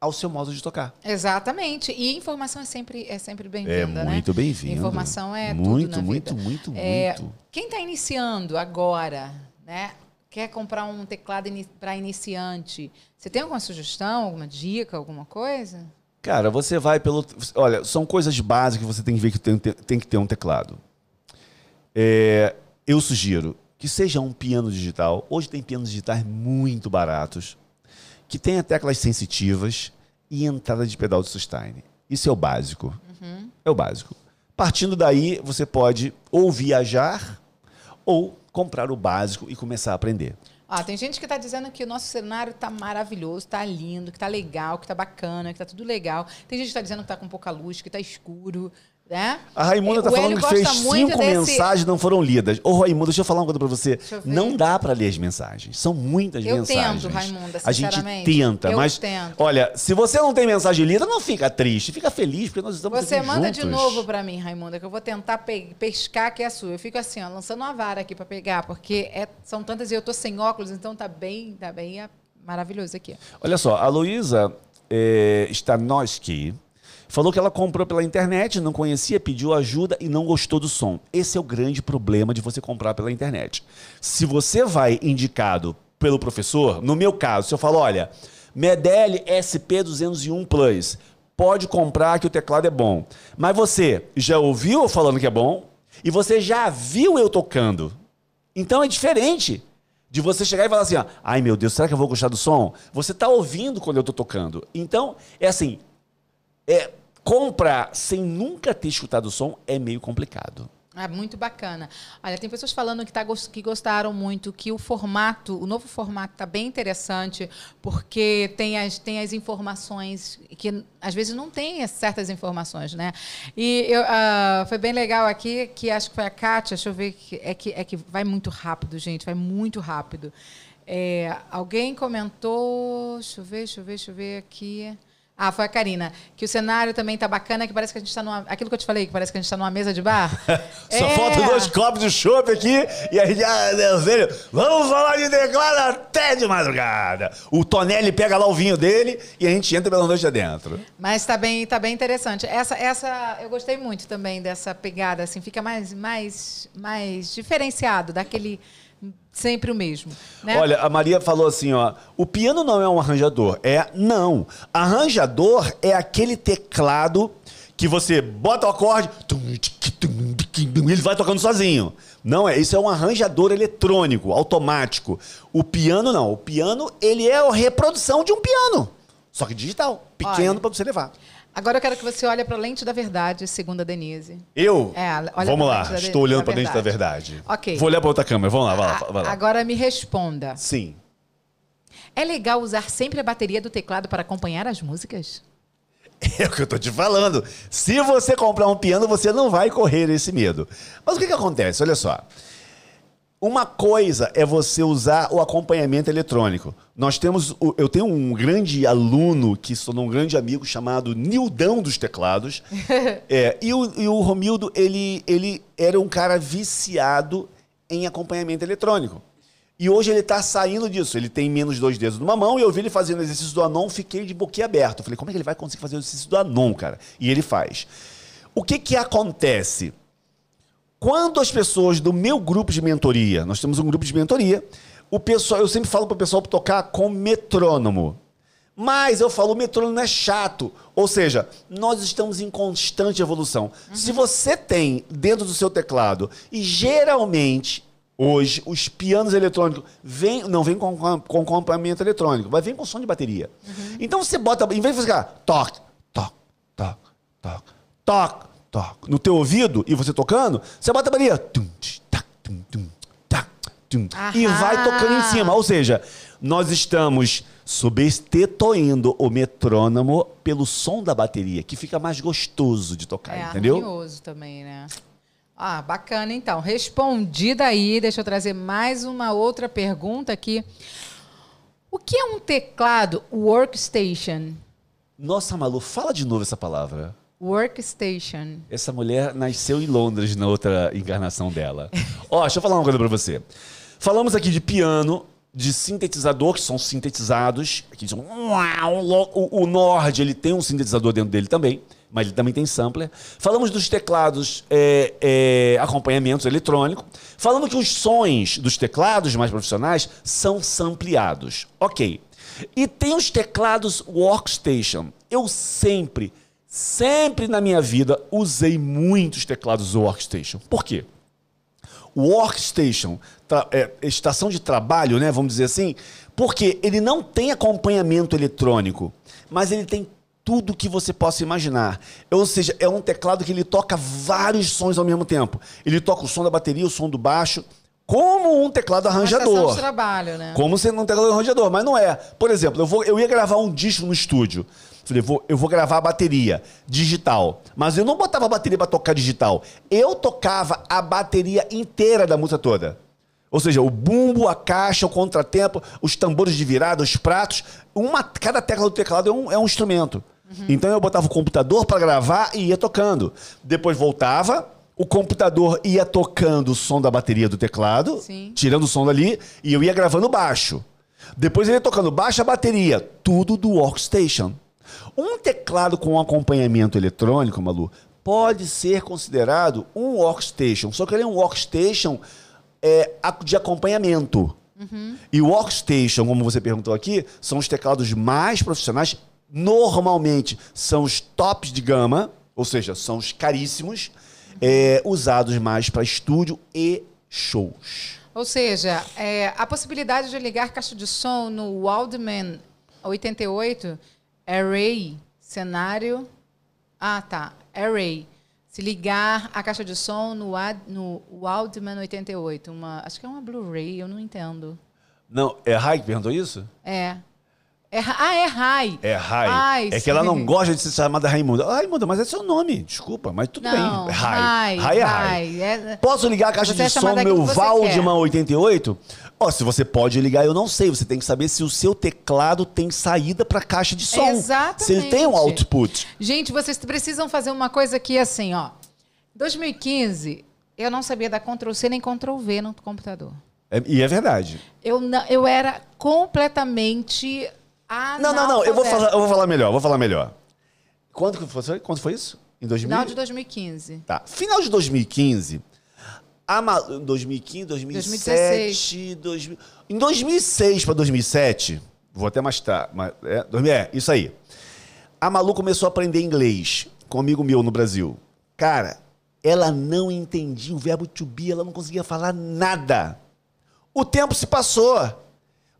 ao seu modo de tocar. Exatamente. E informação é sempre, é sempre bem-vinda, É né? muito bem-vindo. Informação é Muito, tudo na muito, vida. muito, É, muito. Quem está iniciando agora, né? Quer comprar um teclado para iniciante? Você tem alguma sugestão, alguma dica, alguma coisa? Cara, você vai pelo. Olha, são coisas básicas que você tem que ver que tem, tem que ter um teclado. É, eu sugiro que seja um piano digital. Hoje tem pianos digitais muito baratos, que tenha teclas sensitivas e entrada de pedal de sustain. Isso é o básico. É o básico. Partindo daí, você pode ou viajar ou comprar o básico e começar a aprender. Ah, tem gente que está dizendo que o nosso cenário está maravilhoso, está lindo, que está legal, que está bacana, que está tudo legal. Tem gente que está dizendo que está com pouca luz, que está escuro, né? A Raimunda É, tá o falando que fez cinco desse- mensagens e não foram lidas. Ô, Raimunda, deixa eu falar uma coisa pra você. Eu. Não dá pra ler as mensagens. São muitas Eu mensagens. tento, Raimunda, A gente sinceramente. tenta, Eu mas. tento. Olha, se você não tem mensagem lida, não fica triste, fica feliz, porque nós estamos Você manda juntos. de novo para mim, Raimunda, que eu vou tentar pe- pescar que é a sua. Eu fico assim, ó, lançando uma vara aqui para pegar, porque é- são tantas e eu tô sem óculos, então tá bem, tá bem é maravilhoso aqui. Olha só, a Luísa é, Stanoski falou que ela comprou pela internet, não conhecia, pediu ajuda e não gostou do som. Esse é o grande problema de você comprar pela internet. Se você vai indicado pelo professor, no meu caso, se eu falo, olha, Medelli SP201 Plus, pode comprar que o teclado é bom. Mas você já ouviu eu falando que é bom e você já viu eu tocando. Então é diferente de você chegar e falar assim, ó, ai meu Deus, será que eu vou gostar do som? Você tá ouvindo quando eu tô tocando. Então, é assim, é, comprar sem nunca ter escutado o som é meio complicado. É muito bacana. Olha, tem pessoas falando que, tá, que gostaram muito, que o formato, o novo formato está bem interessante, porque tem as, tem as informações que às vezes não tem as certas informações, né? E eu, ah, foi bem legal aqui, que acho que foi a Kátia, deixa eu ver, é, que, é que vai muito rápido, gente, vai muito rápido. É, alguém comentou, deixa eu ver, deixa eu ver, deixa eu ver aqui. Ah, foi a Karina. Que o cenário também tá bacana, que parece que a gente está numa. Aquilo que eu te falei, que parece que a gente está numa mesa de bar. *laughs* Só É. falta dois copos de chopp aqui e a gente, ah, Deus velho, vamos falar de teclado até de madrugada. O Tonelli pega lá o vinho dele e a gente entra pela noite adentro. Mas tá bem, tá bem interessante. Essa, essa, eu gostei muito também dessa pegada, assim, fica mais, mais, mais diferenciado daquele sempre o mesmo. Né? Olha, a Maria falou assim, ó, o piano não é um arranjador. É, não. Arranjador é aquele teclado que você bota o acorde, e ele vai tocando sozinho. Não é, isso é um arranjador eletrônico, automático. O piano não, o piano ele é a reprodução de um piano, só que digital, pequeno para você levar. Agora eu quero que você olhe para a lente da verdade, segundo a Denise. Eu? É, olha Vamos lá, lente estou olhando para dentro da verdade. Ok. Vou olhar para outra câmera, vamos lá, vai lá, A- vai lá. Agora me responda. Sim. É legal usar sempre a bateria do teclado para acompanhar as músicas? *laughs* É o que eu tô te falando. Se você comprar um piano, você não vai correr esse medo. Mas o que, que acontece? Olha só. Uma coisa é você usar o acompanhamento eletrônico. Nós temos. Eu tenho um grande aluno que sou um grande amigo chamado Nildão dos Teclados. *laughs* É, e, o, e o Romildo, ele, ele era um cara viciado em acompanhamento eletrônico. E hoje ele está saindo disso. Ele tem menos dois dedos numa mão e eu vi ele fazendo o exercício do Anon, fiquei de boquiaberto. Falei, como é que ele vai conseguir fazer o exercício do Anon, cara? E ele faz. O que que acontece? Quando as pessoas do meu grupo de mentoria, nós temos um grupo de mentoria, o pessoal, eu sempre falo pro pessoal tocar com metrônomo. Mas eu falo, o metrônomo é chato. Ou seja, nós estamos em constante evolução. Uhum. Se você tem dentro do seu teclado, e geralmente, hoje, os pianos eletrônicos vem, não vem com, com acompanhamento eletrônico, mas vem com som de bateria. Uhum. Então você bota, em vez de você ficar toque, toque, toque, toque, toque, toque, no teu ouvido e você tocando, você bota a bateria. Tum, tac, tum, tum, tac, tum, e vai tocando em cima. Ou seja, nós estamos substituindo o metrônomo pelo som da bateria, que fica mais gostoso de tocar, é, entendeu? É também, né? Ah, bacana então. Respondida aí, deixa eu trazer mais uma outra pergunta aqui. O que é um teclado workstation? Nossa, Malu, fala de novo essa palavra. Workstation. Essa mulher nasceu em Londres na outra encarnação dela. Ó, oh, deixa eu falar uma coisa para você. Falamos aqui de piano, de sintetizador, que são sintetizados. Aqui são, o, o Nord ele tem um sintetizador dentro dele também, mas ele também tem sampler. Falamos dos teclados é, é, acompanhamentos eletrônicos. Falando que os sons dos teclados mais profissionais são sampleados. Ok. E tem os teclados workstation. Eu sempre, sempre na minha vida usei muitos teclados workstation. Por quê? workstation, é, estação de trabalho, né, vamos dizer assim, porque ele não tem acompanhamento eletrônico, mas ele tem tudo que você possa imaginar. Ou seja, é um teclado que ele toca vários sons ao mesmo tempo. Ele toca o som da bateria, o som do baixo, como um teclado arranjador. de trabalho, né? Como sendo um teclado arranjador, mas não é. Por exemplo, eu, vou, eu ia gravar um disco no estúdio. Falei, vou, eu vou gravar a bateria digital. Mas eu não botava a bateria para tocar digital. Eu tocava a bateria inteira da música toda. Ou seja, o bumbo, a caixa, o contratempo, os tambores de virada, os pratos. Uma, cada tecla do teclado é um, é um instrumento. Uhum. Então eu botava o computador para gravar e ia tocando. Depois voltava, o computador ia tocando o som da bateria do teclado, Sim. tirando o som dali, e eu ia gravando baixo. Depois ele ia tocando baixo a bateria, tudo do workstation. Um teclado com acompanhamento eletrônico, Malu, pode ser considerado um workstation, só que ele é um workstation é, de acompanhamento. Uhum. E o workstation, como você perguntou aqui, são os teclados mais profissionais. Normalmente são os tops de gama, ou seja, são os caríssimos, é, usados mais para estúdio e shows. Ou seja, é, a possibilidade de ligar caixa de som no Waldman 88 Array, cenário. Ah, tá. Array. Se ligar a caixa de som no, Ad, no Waldman 88. Uma, acho que é uma Blu-ray, eu não entendo. Não, é Rai que perguntou isso? É. É, ah, é Rai. É Rai. Ai, é sim. que ela não gosta de ser chamada Raimunda. Ah, Raimunda, mas é seu nome. Desculpa, mas tudo não, bem. Rai. Rai é Rai. É... Posso ligar a caixa você de é som no meu Valdman 88? Ó, se você pode ligar, eu não sei. Você tem que saber se o seu teclado tem saída para caixa de som. Exatamente. Se ele tem um output. Gente, vocês precisam fazer uma coisa aqui assim, ó. 2015, eu não sabia dar Ctrl C nem Ctrl V no computador. É, e é verdade. Eu, não, eu era completamente não, não, não. Eu vou falar, eu vou falar melhor. Vou falar melhor. Quando foi, quando foi isso? Em 2000? Final de 2015. Tá. Final de 2015. A Ma... 2015, 2007, 2016. Em 2006 para 2007, vou até mais tarde, é, é, isso aí. A Malu começou a aprender inglês com um amigo meu no Brasil. Cara, ela não entendia o verbo to be, ela não conseguia falar nada. O tempo se passou.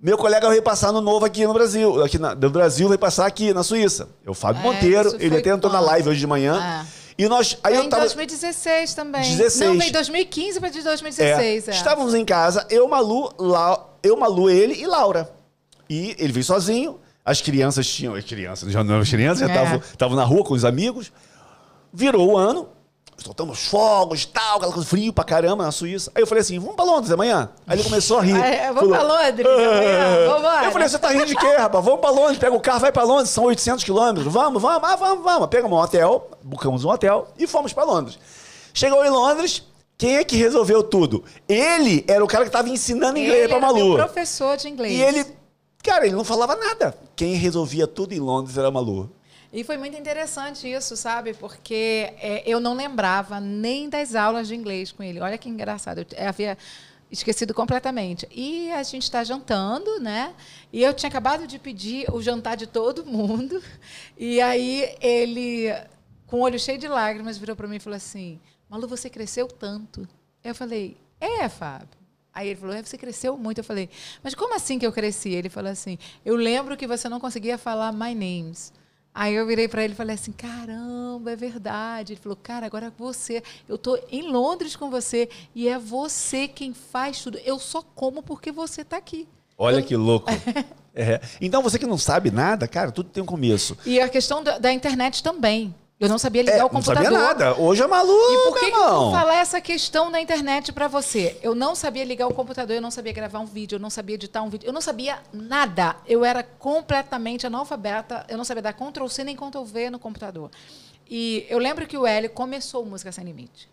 Meu colega veio passar no novo aqui no Brasil. Aqui na, do Brasil veio passar aqui na Suíça. Eu, Fábio é, Monteiro, ele até entrou na live hoje de manhã. É. E nós. Aí eu em tava... 2016 também. 16. Não, veio 2015 para 2016. É. É. Estávamos em casa, eu, Malu, La... eu, Malu, ele e Laura. E ele veio sozinho. As crianças tinham. Crianças, já não as crianças, já estavam é. na rua com os amigos. Virou o ano soltamos fogos e tal, aquela coisa frio pra caramba na Suíça. Aí eu falei assim, vamos pra Londres amanhã. Aí ele começou a rir. *laughs* É, vamos falou, pra Londres amanhã, vamos Eu falei, você tá rindo de quê, rapaz? Vamos pra Londres, pega o carro, vai pra Londres, são 800 quilômetros. Vamos, vamos, ah, vamos, vamos. Pegamos um hotel, buscamos um hotel e fomos pra Londres. Chegou em Londres, quem é que resolveu tudo? Ele era o cara que estava ensinando inglês ele pra Malu. Ele professor de inglês. E ele, cara, ele não falava nada. Quem resolvia tudo em Londres era a Malu. E foi muito interessante isso, sabe? Porque é, eu não lembrava nem das aulas de inglês com ele. Olha que engraçado. Eu, havia Esquecido completamente. E a gente está jantando, né? E eu tinha acabado de pedir o jantar de todo mundo. E aí ele, com o olho cheio de lágrimas, virou para mim e falou assim: Malu, você cresceu tanto. Eu falei: É, Fábio. Aí ele falou: é, Você cresceu muito. Eu falei: Mas como assim que eu cresci? Ele falou assim: Eu lembro que você não conseguia falar my names. Aí eu virei para ele e falei assim: caramba, é verdade. Ele falou: cara, agora é você. Eu tô em Londres com você e é você quem faz tudo. Eu só como porque você está aqui. Olha eu... que louco. *laughs* é. Então você que não sabe nada, cara, tudo tem um começo. E a questão da, da internet também. Eu não sabia ligar é, o computador. Não sabia nada. Hoje é maluco. E por que, que eu vou falar essa questão da internet para você? Eu não sabia ligar o computador, eu não sabia gravar um vídeo, eu não sabia editar um vídeo, eu não sabia nada. Eu era completamente analfabeta, eu não sabia dar Ctrl C nem Ctrl V no computador. E eu lembro que o L começou Música Sem Limite.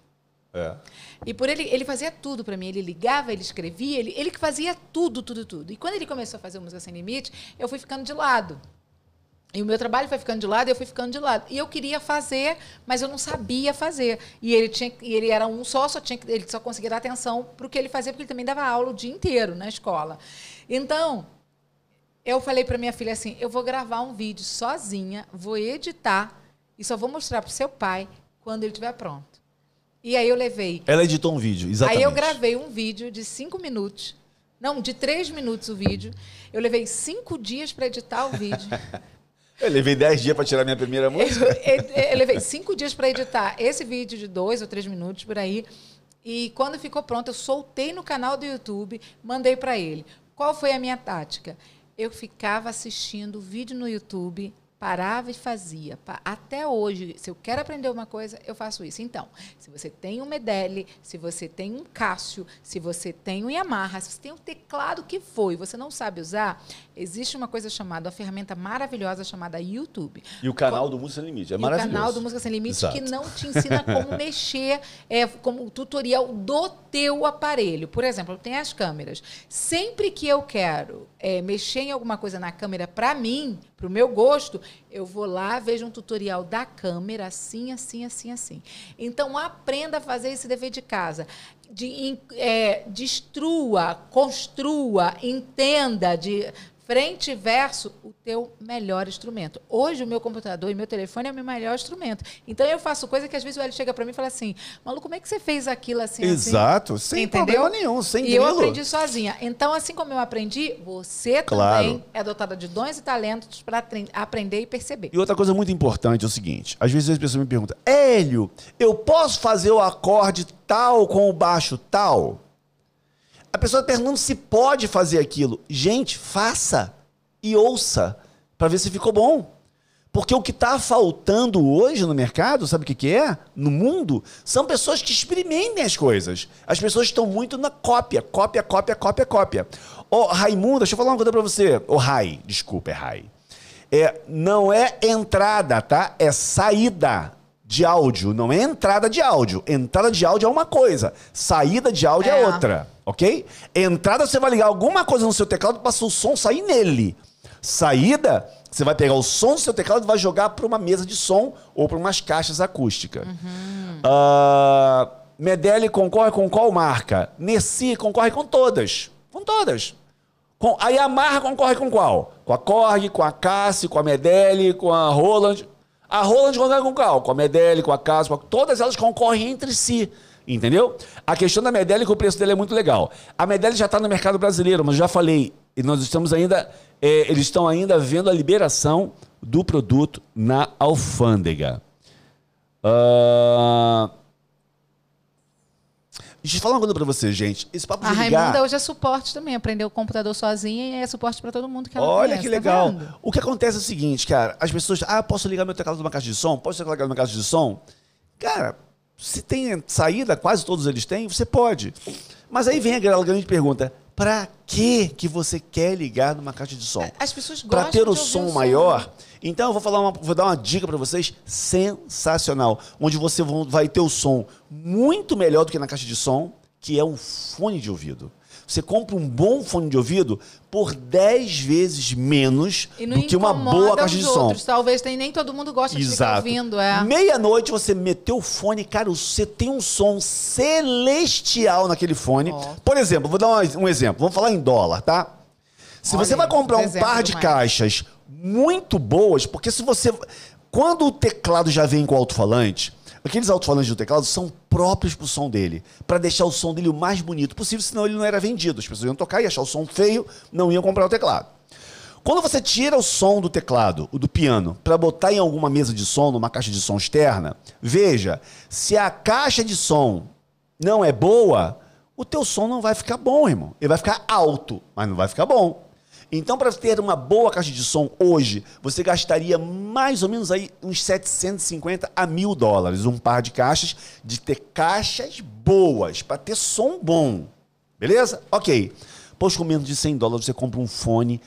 É. E por ele, ele fazia tudo para mim. Ele ligava, ele escrevia, ele, ele que fazia tudo, tudo, tudo. E quando ele começou a fazer Música Sem Limite, eu fui ficando de lado. E o meu trabalho foi ficando de lado e eu fui ficando de lado. E eu queria fazer, mas eu não sabia fazer. E ele tinha, e ele era um só, só tinha, ele só conseguia dar atenção para o que ele fazia, porque ele também dava aula o dia inteiro na escola. Então, eu falei para minha filha assim: eu vou gravar um vídeo sozinha, vou editar e só vou mostrar para o seu pai quando ele estiver pronto. E aí eu levei. Ela editou um vídeo, exatamente. Aí eu gravei um vídeo de cinco minutos. Não, de três minutos o vídeo. Eu levei cinco dias para editar o vídeo. *laughs* Eu levei 10 dias para tirar minha primeira música. *laughs* Eu, eu, eu levei cinco dias para editar esse vídeo de dois ou três minutos por aí. E quando ficou pronto, eu soltei no canal do YouTube, mandei para ele. Qual foi a minha tática? Eu ficava assistindo o vídeo no YouTube parava e fazia. Até hoje, se eu quero aprender uma coisa, eu faço isso. Então, se você tem um Medeli, se você tem um Cássio, se você tem um Yamaha, se você tem um teclado que foi, você não sabe usar, existe uma coisa chamada, uma ferramenta maravilhosa chamada YouTube. E o canal do Música Sem Limite, é e maravilhoso. o canal do Música Sem Limite Exato. que não te ensina como *laughs* mexer, é, como tutorial do teu aparelho. Por exemplo, tem as câmeras. Sempre que eu quero é, mexer em alguma coisa na câmera para mim, para o meu gosto, eu vou lá, vejo um tutorial da câmera, assim, assim, assim, assim. Então, aprenda a fazer esse dever de casa. De, é, destrua, construa, entenda, de frente e verso, o teu melhor instrumento. Hoje, o meu computador e meu telefone é o meu melhor instrumento. Então, eu faço coisa que às vezes o Hélio chega para mim e fala assim: Malu, como é que você fez aquilo assim? assim? Exato, assim? sem Entendeu? problema nenhum, sem E eu aprendi sozinha. Então, assim como eu aprendi, você claro. também é dotada de dons e talentos para aprender e perceber. E outra coisa muito importante é o seguinte: às vezes as pessoas me perguntam, Hélio, eu posso fazer o acorde tal com o baixo tal? A pessoa pergunta se pode fazer aquilo. Gente, faça e ouça para ver se ficou bom. Porque o que está faltando hoje no mercado, sabe o que, que é? No mundo, são pessoas que experimentem as coisas. As pessoas estão muito na cópia, cópia, cópia, cópia, cópia. Ô, Raimundo, deixa eu falar uma coisa para você. Ô, Rai, desculpa, é Rai. É, não é entrada, tá? É saída de áudio. Não é entrada de áudio. Entrada de áudio é uma coisa, saída de áudio é, é outra ok? Entrada, você vai ligar alguma coisa no seu teclado para o som sair nele. Saída, você vai pegar o som do seu teclado e vai jogar para uma mesa de som ou para umas caixas acústicas. Uhum. Uh, Medeli concorre com qual marca? Nessi concorre com todas. Com todas. Com, a Yamaha concorre com qual? Com a Korg, com a Cassi, com a Medeli, com a Roland. A Roland concorre com qual? Com a Medeli, com a Cassi, com a... todas elas concorrem entre si. Entendeu? A questão da Medeli, que o preço dele é muito legal. A Medeli já está no mercado brasileiro, mas já falei, e nós estamos ainda, é, eles estão ainda vendo a liberação do produto na alfândega. Uh... Deixa eu falar uma coisa pra você, gente. Esse papo de a ligar... Raimunda hoje é suporte também. Aprendeu o computador sozinha e é suporte para todo mundo que ela Olha conhece, que tá legal. Tá o que acontece é o seguinte, cara. As pessoas... Ah, posso ligar meu teclado numa caixa de som? Posso ligar minha caixa de som? Cara, se tem saída, quase todos eles têm, você pode. Mas aí vem aquela grande pergunta: para que que você quer ligar numa caixa de som? As pessoas gostam Para ter o som o maior. Som. Então eu vou falar uma, vou dar uma dica para vocês sensacional, onde você vai ter o som muito melhor do que na caixa de som, que é um fone de ouvido. você compra um bom fone de ouvido por 10 vezes menos do que uma boa caixa de som. outros. Talvez tem, nem todo mundo gosta de ficar Exato. ouvindo. É. Meia-noite você meteu o fone, cara, você tem um som celestial naquele fone. Ó. Por exemplo, vou dar um, um exemplo. Vamos falar em dólar, tá? Se Olha você vai comprar um par de do caixas muito boas, porque se você. Quando o teclado já vem com alto-falante, aqueles alto-falantes do teclado são próprios pro som dele, para deixar o som dele o mais bonito possível, senão ele não era vendido. As pessoas iam tocar e achar o som feio, não iam comprar o teclado. Quando você tira o som do teclado, o do piano, para botar em alguma mesa de som, numa caixa de som externa, veja, se a caixa de som não é boa, o teu som não vai ficar bom, irmão. Ele vai ficar alto, mas não vai ficar bom. Então, para ter uma boa caixa de som hoje, você gastaria mais ou menos aí uns 750 a mil dólares, um par de caixas, de ter caixas boas, para ter som bom. Beleza? Ok. Pois com menos de 100 dólares você compra um fone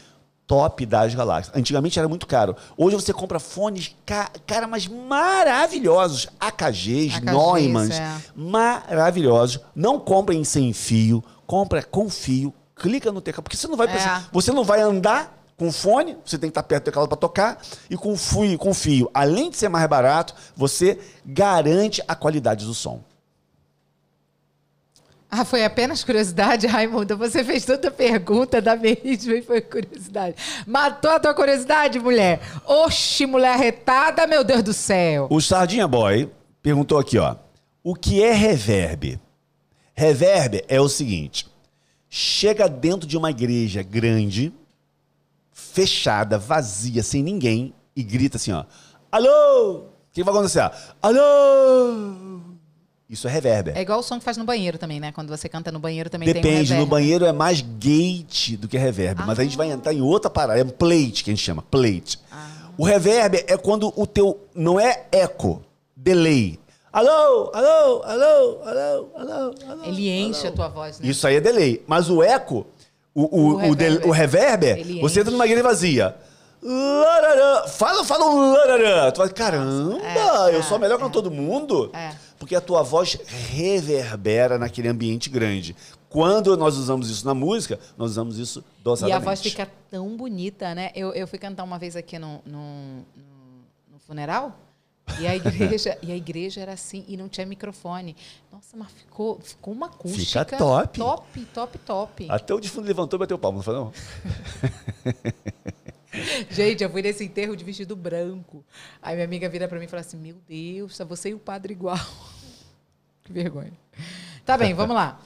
top das galáxias. Antigamente era muito caro. Hoje você compra fones, ca- cara, mas maravilhosos. AKGs, AKGs, Neumanns, é. maravilhosos. Não comprem sem fio, compra com fio, clica no teclado, porque você não vai É. precisar, você não vai andar com fone, você tem que estar perto do teclado para tocar, e com fio, com fio, além de ser mais barato, você garante a qualidade do som. Ah, foi apenas curiosidade, Raimundo? Você fez tanta pergunta da mesma e foi curiosidade. Matou a tua curiosidade, mulher? Oxi, mulher retada, meu Deus do céu. O Sardinha Boy perguntou aqui, ó. O que é reverb? Reverb é o seguinte: chega dentro de uma igreja grande, fechada, vazia, sem ninguém, e grita assim, ó. Alô! O que vai acontecer? Alô! Isso é reverb. É igual o som que faz no banheiro também, né? Quando você canta no banheiro também tem um Depende, no reverb. banheiro é mais gate do que reverb. Mas a gente vai entrar em outra parada, é um plate que a gente chama, plate. O reverb é quando o teu não é eco, delay. Alô, alô, alô, alô, alô, alô. Ele enche a tua voz, né? Isso aí é delay. Mas o eco, o, o, O o, del- reverb. o reverb, Ele você entra numa igreja vazia. Lararã. Fala, fala um. Tu fala, caramba, É, eu sou é, melhor que é. todo mundo. É. Porque a tua voz reverbera naquele ambiente grande. Quando nós usamos isso na música, nós usamos isso E dosadamente. a voz fica tão bonita, né? Eu, eu fui cantar uma vez aqui no, no- no funeral. E a igreja, *laughs* e a igreja era assim e não tinha microfone. Nossa, mas ficou, ficou uma acústica. Fica top. Top, top, top. Até o defunto levantou e bateu palma, não foi não? *laughs* Gente, eu fui nesse enterro de vestido branco. Aí minha amiga vira pra mim e fala assim: Meu Deus, tá você e o padre igual. *laughs* que vergonha. Tá bem, vamos lá.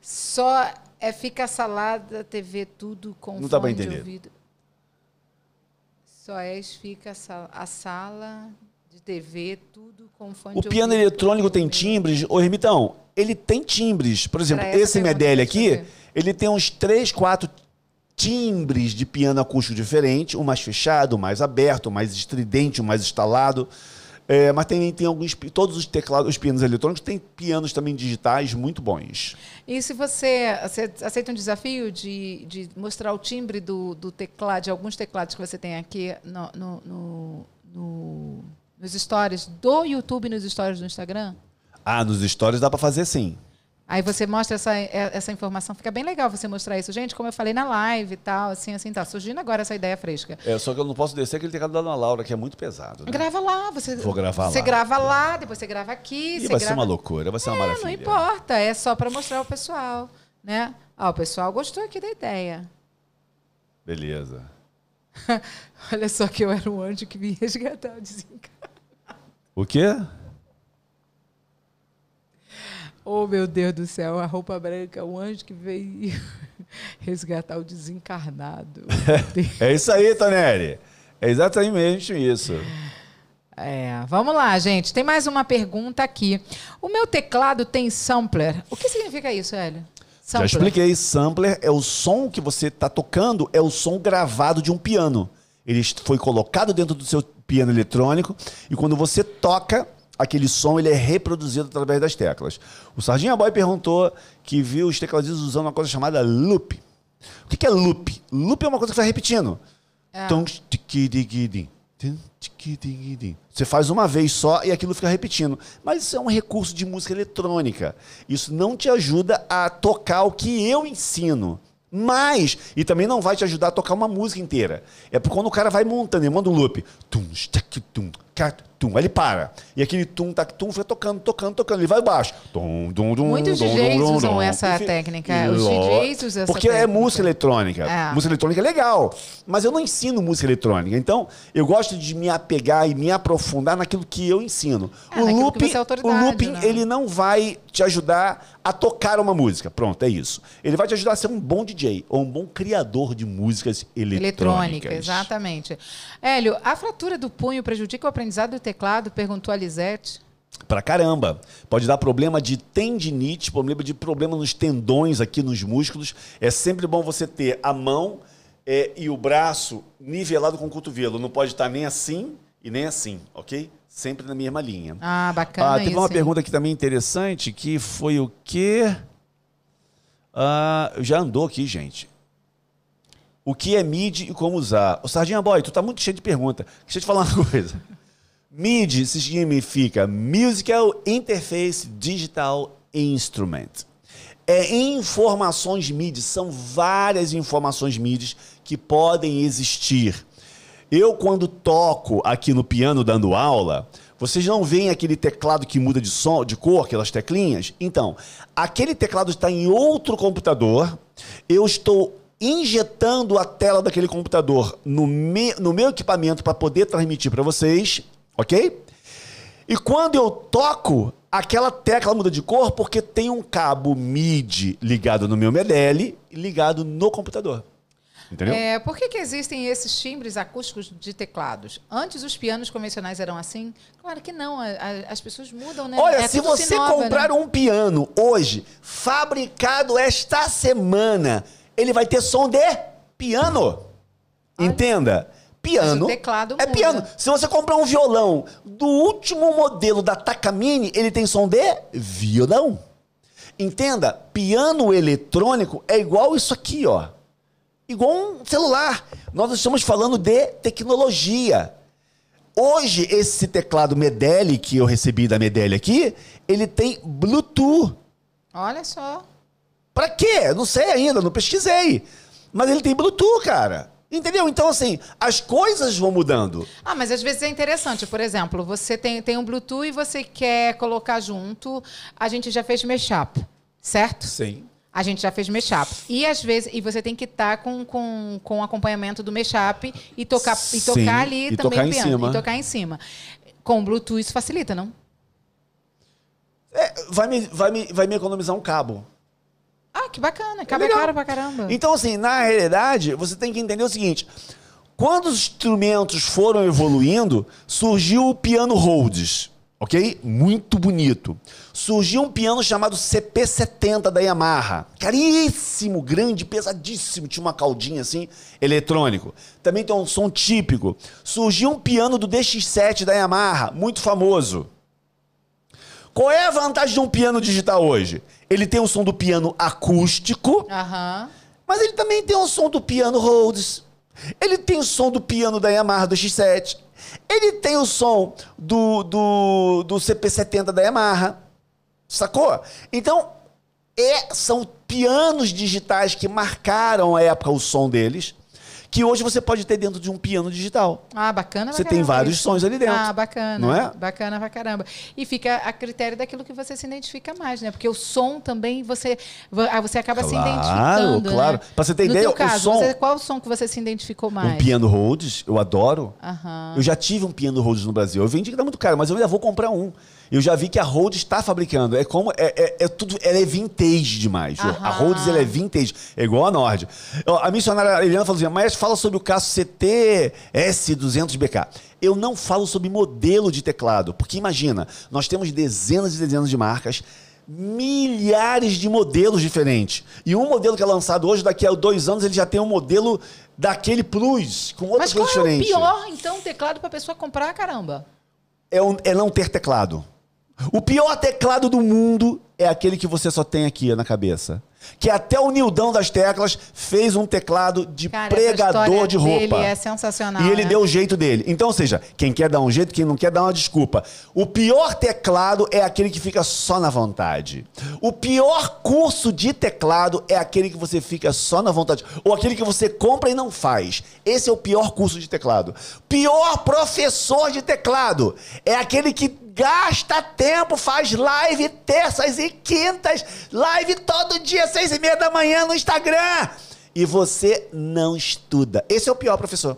Só é fica salada, TV, tudo com Não dá pra fone de ouvido. Só é fica a sala, a sala de TV, tudo com fone O de piano ouvido. eletrônico tem timbres. Ô, Ermitão, ele tem timbres. Por exemplo, essa esse eu aqui, ele tem uns três, quatro timbres de piano acústico diferente. Um mais fechado, um mais aberto, um mais estridente, um mais instalado. É, mas também tem alguns... Todos os teclados, os pianos eletrônicos, tem pianos também digitais muito bons. E se você, você aceita um desafio de, de mostrar o timbre do, do teclado, de alguns teclados que você tem aqui no, no- no- no- nos stories do YouTube e nos stories do Instagram? Ah, nos stories dá pra fazer sim. Aí você mostra essa, é- essa informação. Fica bem legal você mostrar isso. Gente, como eu falei na live e tal, assim, assim, tá surgindo agora essa ideia fresca. É, só que eu não posso descer aquele teclado da Ana Laura, que é muito pesado. Né? Grava lá, você. Vou gravar Você lá. grava lá, depois você grava aqui. E você vai ser grava... uma loucura, vai ser uma É, maravilha. não importa, é só para mostrar ao pessoal, né? Ah, o pessoal gostou aqui da ideia. Beleza. *laughs* Olha só que eu era um anjo que me *laughs* resgatar o desencarno. O quê? Oh, meu Deus do céu, a roupa branca, o anjo que veio *laughs* resgatar o desencarnado. *laughs* É isso aí, Tonelli. É exatamente isso. é, vamos lá, gente. Tem mais uma pergunta aqui. O meu teclado tem sampler. O que significa isso, Hélio? Já expliquei. Sampler é o som que você está tocando, é o som gravado de um piano. Ele foi colocado dentro do seu piano eletrônico e quando você toca, aquele som ele é reproduzido através das teclas. O Sardinha Boy perguntou que viu os tecladistas usando uma coisa chamada loop. O que é loop? Loop é uma coisa que vai repetindo. É. Você faz uma vez só e aquilo fica repetindo. Mas isso é um recurso de música eletrônica. Isso não te ajuda a tocar o que eu ensino. Mas, e também não vai te ajudar a tocar uma música inteira. É porque quando o cara vai montando, ele manda um loop. Tum, tum, tum. Aí ele para. E aquele tum, tac, tum, fica tocando, tocando, tocando. Ele vai baixo. Tum, dum, dum, Muitos dum, DJs dum, usam essa técnica. Os DJs usam essa Porque é música eletrônica. É. Música eletrônica é legal. Mas eu não ensino música eletrônica. Então, eu gosto de me apegar e me aprofundar naquilo que eu ensino. É, o looping, é o looping né? ele não vai te ajudar a tocar uma música. Pronto, é isso. Ele vai te ajudar a ser um bom DJ ou um bom criador de músicas eletrônicas. Eletrônica, exatamente. Hélio, a fratura do punho prejudica o aprendizado do teclado? Perguntou a Lisete. Pra caramba. Pode dar problema de tendinite, problema de problema nos tendões aqui nos músculos. É sempre bom você ter a mão é, e o braço nivelado com o cotovelo. Não pode estar nem assim e nem assim, ok? Sempre na mesma linha. Ah, bacana. Ah, teve isso, uma pergunta aqui também interessante, que foi o quê? Ah, já andou aqui, gente. O que é MIDI e como usar? O Sardinha Boy, tu tá muito cheio de pergunta. Deixa eu te falar uma coisa. MIDI significa Musical Interface Digital Instrument. É informações MIDI, são várias informações MIDI que podem existir. Eu, quando toco aqui no piano dando aula, vocês não veem aquele teclado que muda de som, de cor, aquelas teclinhas? Então, aquele teclado está em outro computador. Eu estou injetando a tela daquele computador no, me, no meu equipamento para poder transmitir para vocês, ok? E quando eu toco, aquela tecla muda de cor porque tem um cabo MIDI ligado no meu MDL e ligado no computador. Entendeu? É, por que, que existem esses timbres acústicos de teclados? Antes os pianos convencionais eram assim? Claro que não, a, a, as pessoas mudam, né? Olha, é se você nova, comprar né? um piano hoje, fabricado esta semana, ele vai ter som de piano. Olha. Entenda? Piano. teclado é muda. piano. Se você comprar um violão do último modelo da Takamine, ele tem som de violão. Entenda? Piano eletrônico é igual isso aqui, ó igual um celular. Nós estamos falando de tecnologia. Hoje, esse teclado Medeli que eu recebi da Medeli aqui, ele tem Bluetooth. Olha só. Pra quê? Não sei ainda, não pesquisei. Mas ele tem Bluetooth, cara. Entendeu? Então, assim, as coisas vão mudando. Ah, mas às vezes é interessante. Por exemplo, você tem, tem um Bluetooth e você quer colocar junto. A gente já fez mashup, certo? Sim. A gente já fez mashup. E às vezes, e você tem que estar tá com, com, com acompanhamento do mashup e tocar, e tocar ali e também tocar em piano, cima. E tocar em cima. Com Bluetooth isso facilita, não? É, vai, me, vai, me, vai me economizar um cabo. Ah, que bacana. Cabo é, é caro pra caramba. Então, assim, na realidade, você tem que entender o seguinte. Quando os instrumentos foram evoluindo, surgiu o piano Rhodes ok? Muito bonito. Surgiu um piano chamado CP70 da Yamaha. Caríssimo, grande, pesadíssimo. Tinha uma caldinha assim, eletrônico. Também tem um som típico. Surgiu um piano do DX7 da Yamaha, muito famoso. Qual é a vantagem de um piano digital hoje? Ele tem o som do piano acústico, uhum. mas ele também tem o som do piano Rhodes. Ele tem o som do piano da Yamaha do X7. Ele tem o som do, do, do CP70 da Yamaha. Sacou? Então, é, são pianos digitais que marcaram a época o som deles que hoje você pode ter dentro de um piano digital. Ah, bacana. Você tem vários isso. sons ali dentro. Ah, bacana. Não é? Bacana pra caramba. E fica a critério daquilo que você se identifica mais, né? Porque o som também você ah, você acaba claro, se identificando. Claro, né? Pra você ter no ideia, caso, o som. Você, qual o som que você se identificou mais? Um piano Rhodes, eu adoro. Uhum. Eu já tive um piano Rhodes no Brasil. Eu vendi que dá muito caro, mas eu ainda vou comprar um. Eu já vi que a Rhodes está fabricando. É como. É, é, é, tudo. Ela é vintage demais. Aham. A Rhodes ela é vintage. É igual a Nord. A missionária Eliana falou assim: mas fala sobre o caso CT S200BK. Eu não falo sobre modelo de teclado. Porque imagina, nós temos dezenas e dezenas de marcas milhares de modelos diferentes. E um modelo que é lançado hoje, daqui a dois anos, ele já tem um modelo daquele Plus, com outras coisas diferentes. Mas qual é o pior, então, teclado para a pessoa comprar, caramba? É, um, é não ter teclado. O pior teclado do mundo é aquele que você só tem aqui na cabeça. que até o Nildão das Teclas fez um teclado de Cara, pregador de roupa. dele é sensacional, E ele né? deu o jeito dele. Então, ou seja, quem quer dar um jeito, quem não quer dar uma desculpa. O pior teclado é aquele que fica só na vontade. O pior curso de teclado é aquele que você fica só na vontade. Ou aquele que você compra e não faz. Esse é o pior curso de teclado. Pior professor de teclado é aquele que gasta tempo, faz live terças e quintas, live todo dia, seis e meia da manhã no Instagram. E você não estuda. Esse é o pior professor.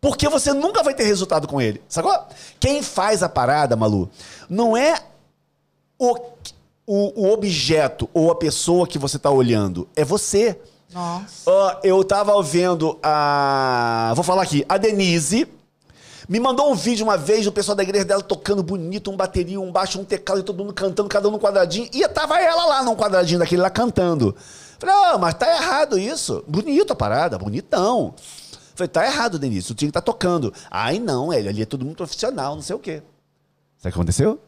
Porque você nunca vai ter resultado com ele. Sacou? Quem faz a parada, Malu, não é o, o, o objeto ou a pessoa que você tá olhando. É você. Nossa. Ó, eu tava vendo a. Vou falar aqui. A Denise me mandou um vídeo uma vez do pessoal da igreja dela tocando bonito, um bateria, um baixo, um teclado e todo mundo cantando, cada um no quadradinho. E tava ela lá num quadradinho daquele lá cantando. Falei, ah, mas tá errado isso. Bonito a parada, bonitão. Falei, tá errado, Denise. Tu tinha que estar tocando. Ai, não, ele ali é todo mundo profissional, não sei o quê. Sabe o que aconteceu?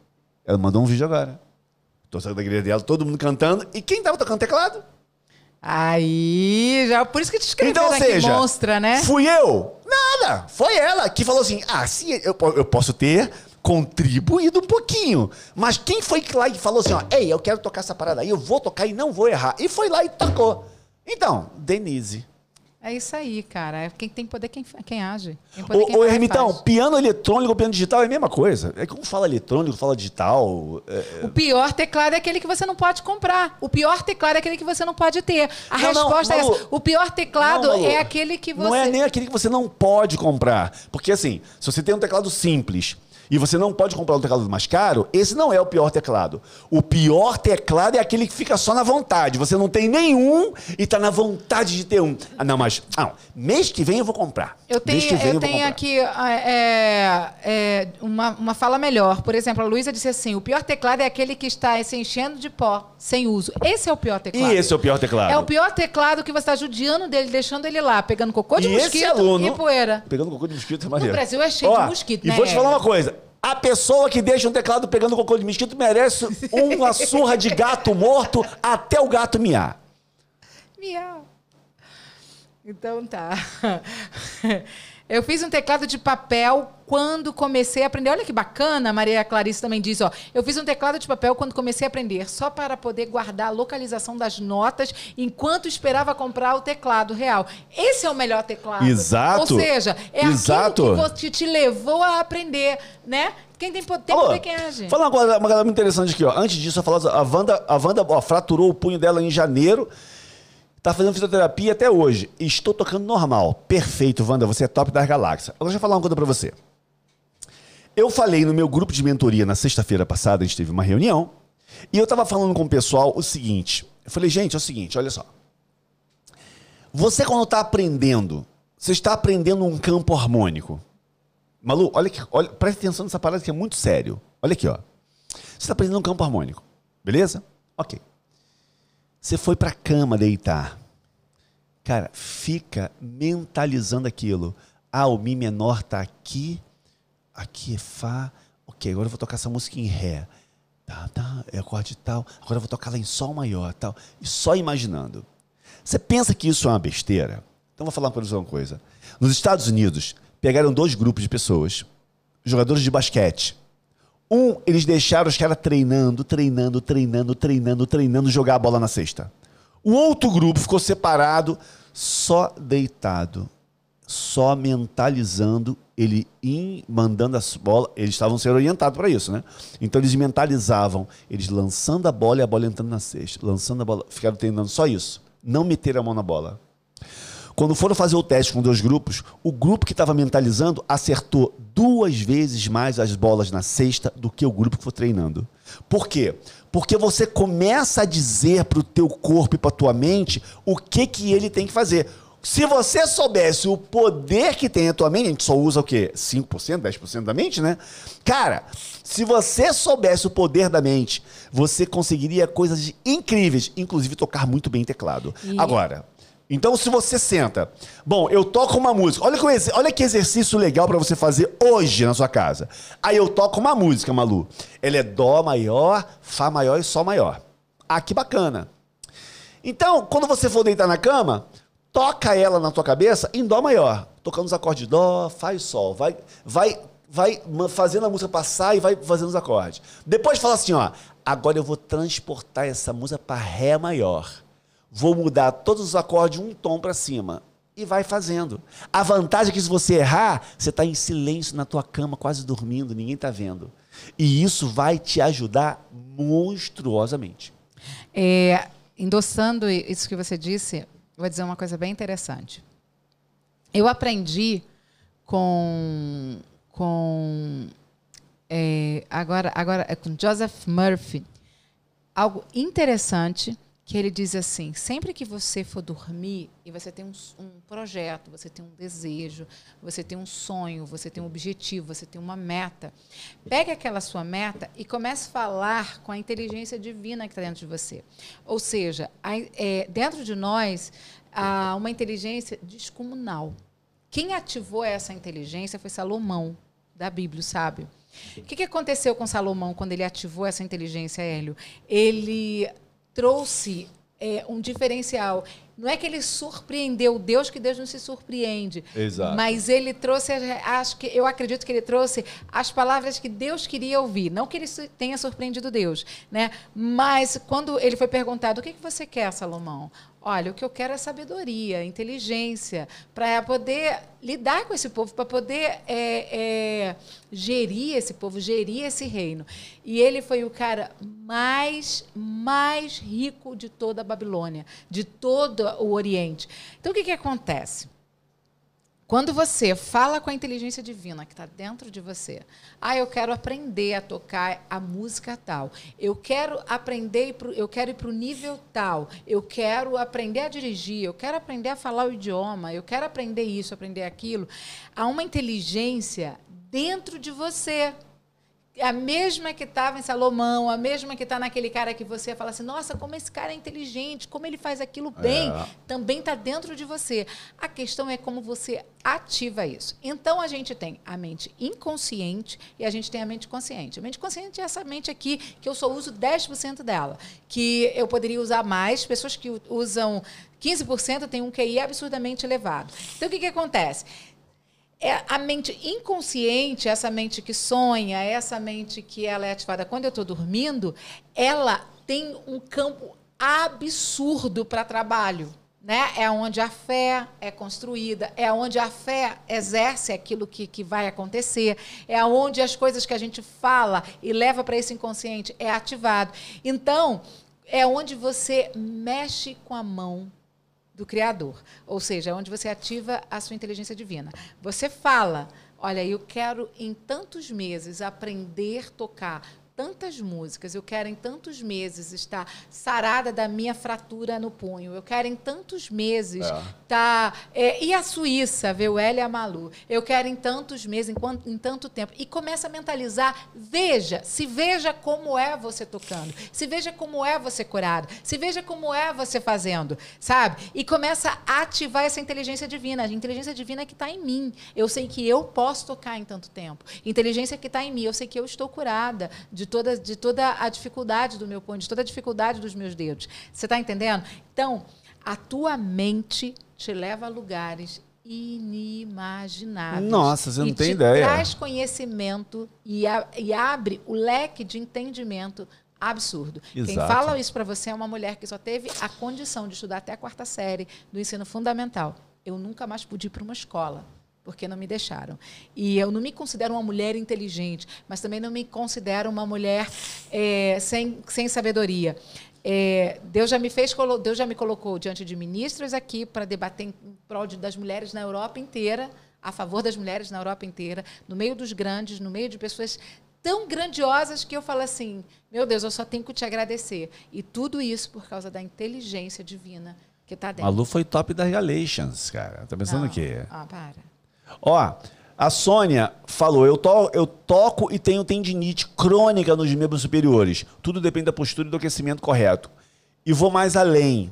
Ela mandou um vídeo agora. Tô saindo da igreja dela, todo mundo cantando. E quem tava tocando teclado? Aí, já por isso que te escreveram Então, aqui, seja, monstra, né? fui eu? Nada. Foi ela que falou assim: ah, sim, eu, eu posso ter contribuído um pouquinho. Mas quem foi lá e falou assim: ó, ei, eu quero tocar essa parada aí, eu vou tocar e não vou errar. E foi lá e tocou. Então, Denise. É isso aí, cara. É Quem tem poder, quem, quem age. Poder, Ô, quem e Ermitão, faz. piano eletrônico, piano digital é a mesma coisa. É como fala eletrônico, fala digital. é- O pior teclado é aquele que você não pode comprar. O pior teclado é aquele que você não pode ter. A Não, não, resposta é Malu. essa. O pior teclado Não, Malu. é aquele que você. Não é nem aquele que você não pode comprar. Porque assim, se você tem um teclado simples e você não pode comprar um teclado mais caro, esse não é o pior teclado. O pior teclado é aquele que fica só na vontade. Você não tem nenhum e tá na vontade de ter um. Ah, não, mas. Não, mês que vem eu vou comprar. Eu mês tenho, que vem eu vou tenho aqui ah, é, é, uma, uma fala melhor. Por exemplo, a Luísa disse assim: o pior teclado é aquele que está se enchendo de pó, sem uso. Esse é o pior teclado. E esse é o pior teclado. É o pior teclado que você está judiando dele, deixando ele lá, pegando cocô de E mosquito aluno- e poeira. Pegando cocô de mosquito é maneiro. Brasil é cheio de mosquito, E né? vou te falar uma coisa. A pessoa que deixa um teclado pegando cocô de mosquito merece uma surra de gato morto até o gato miar. Miau. Então tá. Eu fiz um teclado de papel quando comecei a aprender. Olha que bacana, a Maria Clarice também diz, ó. Eu fiz um teclado de papel quando comecei a aprender, só para poder guardar a localização das notas enquanto esperava comprar o teclado real. Esse é o melhor teclado. Exato. Ou seja, é Exato. aquilo que te levou a aprender, né? Quem tem poder, Alô, quem age. Fala uma coisa, uma coisa muito interessante aqui, ó. Antes disso, eu falar, a Wanda, a Wanda ó, fraturou o punho dela em janeiro. Tá fazendo fisioterapia até hoje. Estou tocando normal. Perfeito, Wanda. Você é top das galáxias. Agora deixa eu falar uma coisa pra você. Eu falei no meu grupo de mentoria na sexta-feira passada, a gente teve uma reunião, e eu tava falando com o pessoal o seguinte. Eu falei, gente, é o seguinte, olha só. Você quando tá aprendendo, você está aprendendo um campo harmônico. Malu, olha aqui, olha, presta atenção nessa parada que é muito sério. Olha aqui, ó. Você está aprendendo um campo harmônico, beleza? Ok. Você foi pra cama deitar. Cara, fica mentalizando aquilo. Ah, o Mi menor tá aqui, aqui é Fá. Ok, agora eu vou tocar essa música em Ré. Tá, tá, é acorde tal. Agora eu vou tocar ela em Sol maior, tal. E só imaginando. Você pensa que isso é uma besteira? Então vou falar para você uma coisa. Nos Estados Unidos, pegaram dois grupos de pessoas, jogadores de basquete. Um, eles deixaram os caras treinando, treinando, treinando, treinando, treinando, jogar a bola na cesta. O outro grupo ficou separado, só deitado, só mentalizando, ele in, mandando as bolas. Eles estavam sendo orientados para isso, né? Então eles mentalizavam, eles lançando a bola e a bola entrando na cesta, lançando a bola, ficaram treinando só isso, não meter a mão na bola. Quando foram fazer o teste com dois grupos, o grupo que estava mentalizando acertou duas vezes mais as bolas na cesta do que o grupo que foi treinando. Por quê? Porque você começa a dizer para o teu corpo e para tua mente o que, que ele tem que fazer. Se você soubesse o poder que tem a tua mente, a gente só usa o quê? 5%, 10% da mente, né? Cara, se você soubesse o poder da mente, você conseguiria coisas incríveis, inclusive tocar muito bem teclado. E- Agora, então, se você senta, bom, eu toco uma música. Olha que, olha que exercício legal para você fazer hoje na sua casa. Aí eu toco uma música, Malu. Ela é Dó maior, Fá maior e Sol maior. Ah, que bacana. Então, quando você for deitar na cama, toca ela na tua cabeça em dó maior, tocando os acordes de dó, faz sol, vai vai vai fazendo a música passar e vai fazendo os acordes. Depois fala assim, ó, agora eu vou transportar essa música para ré maior. Vou mudar todos os acordes um tom para cima e vai fazendo. A vantagem é que se você errar, você está em silêncio na tua cama, quase dormindo, ninguém está vendo. E isso vai te ajudar monstruosamente. É, endossando isso que você disse, vou dizer uma coisa bem interessante. Eu aprendi com com é, agora agora é com Joseph Murphy algo interessante que ele diz assim: sempre que você for dormir e você tem um, um, projeto, você tem um desejo, você tem um sonho, você tem um objetivo, você tem uma meta, pegue aquela sua meta e comece a falar com a inteligência divina que está dentro de você. Ou seja, a, é, dentro de nós há uma inteligência descomunal. Quem ativou essa inteligência foi Salomão, da Bíblia, sábio. O que, que aconteceu com Salomão quando ele ativou essa inteligência, Hélio? Ele trouxe é, um diferencial. Não é que ele surpreendeu Deus, que Deus não se surpreende. Exato. Mas ele trouxe, acho que eu acredito que ele trouxe as palavras que Deus queria ouvir. Não que ele tenha surpreendido Deus, né? Mas quando ele foi perguntado, o que, que você quer, Salomão? Olha, o que eu quero é sabedoria, inteligência, para poder lidar com esse povo, para poder é, é, gerir esse povo, gerir esse reino. E ele foi o cara mais, mais rico de toda a Babilônia, de todo o Oriente. Então, o que, que acontece? Quando você fala com a inteligência divina que está dentro de você, ah, eu quero aprender a tocar a música tal, eu quero aprender, eu quero ir para o nível tal, eu quero aprender a dirigir, eu quero aprender a falar o idioma, eu quero aprender isso, aprender aquilo, há uma inteligência dentro de você a mesma que estava em Salomão, a mesma que está naquele cara que você fala assim, nossa, como esse cara é inteligente, como ele faz aquilo bem, é. também está dentro de você. A questão é como você ativa isso. Então a gente tem a mente inconsciente e a gente tem a mente consciente. A mente consciente é essa mente aqui que eu só uso 10% dela, que eu poderia usar mais, pessoas que usam 15% têm um QI absurdamente elevado. Então o que, que acontece? É a mente inconsciente, essa mente que sonha, essa mente que ela é ativada quando eu estou dormindo, ela tem um campo absurdo para trabalho. Né? É onde a fé é construída, é onde a fé exerce aquilo que, que vai acontecer, é onde as coisas que a gente fala e leva para esse inconsciente é ativado. Então, é onde você mexe com a mão do Criador. Ou seja, é onde você ativa a sua inteligência divina. Você fala, olha, eu quero em tantos meses aprender a tocar tantas músicas, eu quero em tantos meses estar sarada da minha fratura no punho, eu quero em tantos meses é. estar. Tá, é, e a Suíça, ver o L e a Malu, eu quero em tantos meses, em, quanto, em tanto tempo. E começa a mentalizar, veja, se veja como é você tocando, se veja como é você curado, se veja como é você fazendo, sabe? E começa a ativar essa inteligência divina, a inteligência divina que está em mim. Eu sei que eu posso tocar em tanto tempo. Inteligência que está em mim, eu sei que eu estou curada de toda, de toda a dificuldade do meu punho, de toda a dificuldade dos meus dedos. Você está entendendo? Então, a tua mente te leva a lugares inimagináveis. Nossa, você não e tem ideia. Traz conhecimento e, a, e abre o leque de entendimento absurdo. Exato. Quem fala isso para você é uma mulher que só teve a condição de estudar até a quarta série do ensino fundamental. Eu nunca mais pude ir para uma escola porque não me deixaram. E eu não me considero uma mulher inteligente, mas também não me considero uma mulher é, sem, sem sabedoria. É, Deus já me fez, Deus já me colocou diante de ministros aqui para debater em prol das mulheres na Europa inteira, a favor das mulheres na Europa inteira, no meio dos grandes, no meio de pessoas tão grandiosas que eu falo assim, meu Deus, eu só tenho que te agradecer. E tudo isso por causa da inteligência divina que está dentro. Malu foi top das Galatians, cara. Tá pensando o quê? Ah, para. Ó, a Sônia falou: eu, to eu toco e tenho tendinite crônica nos membros superiores. Tudo depende da postura e do aquecimento correto. E vou mais além.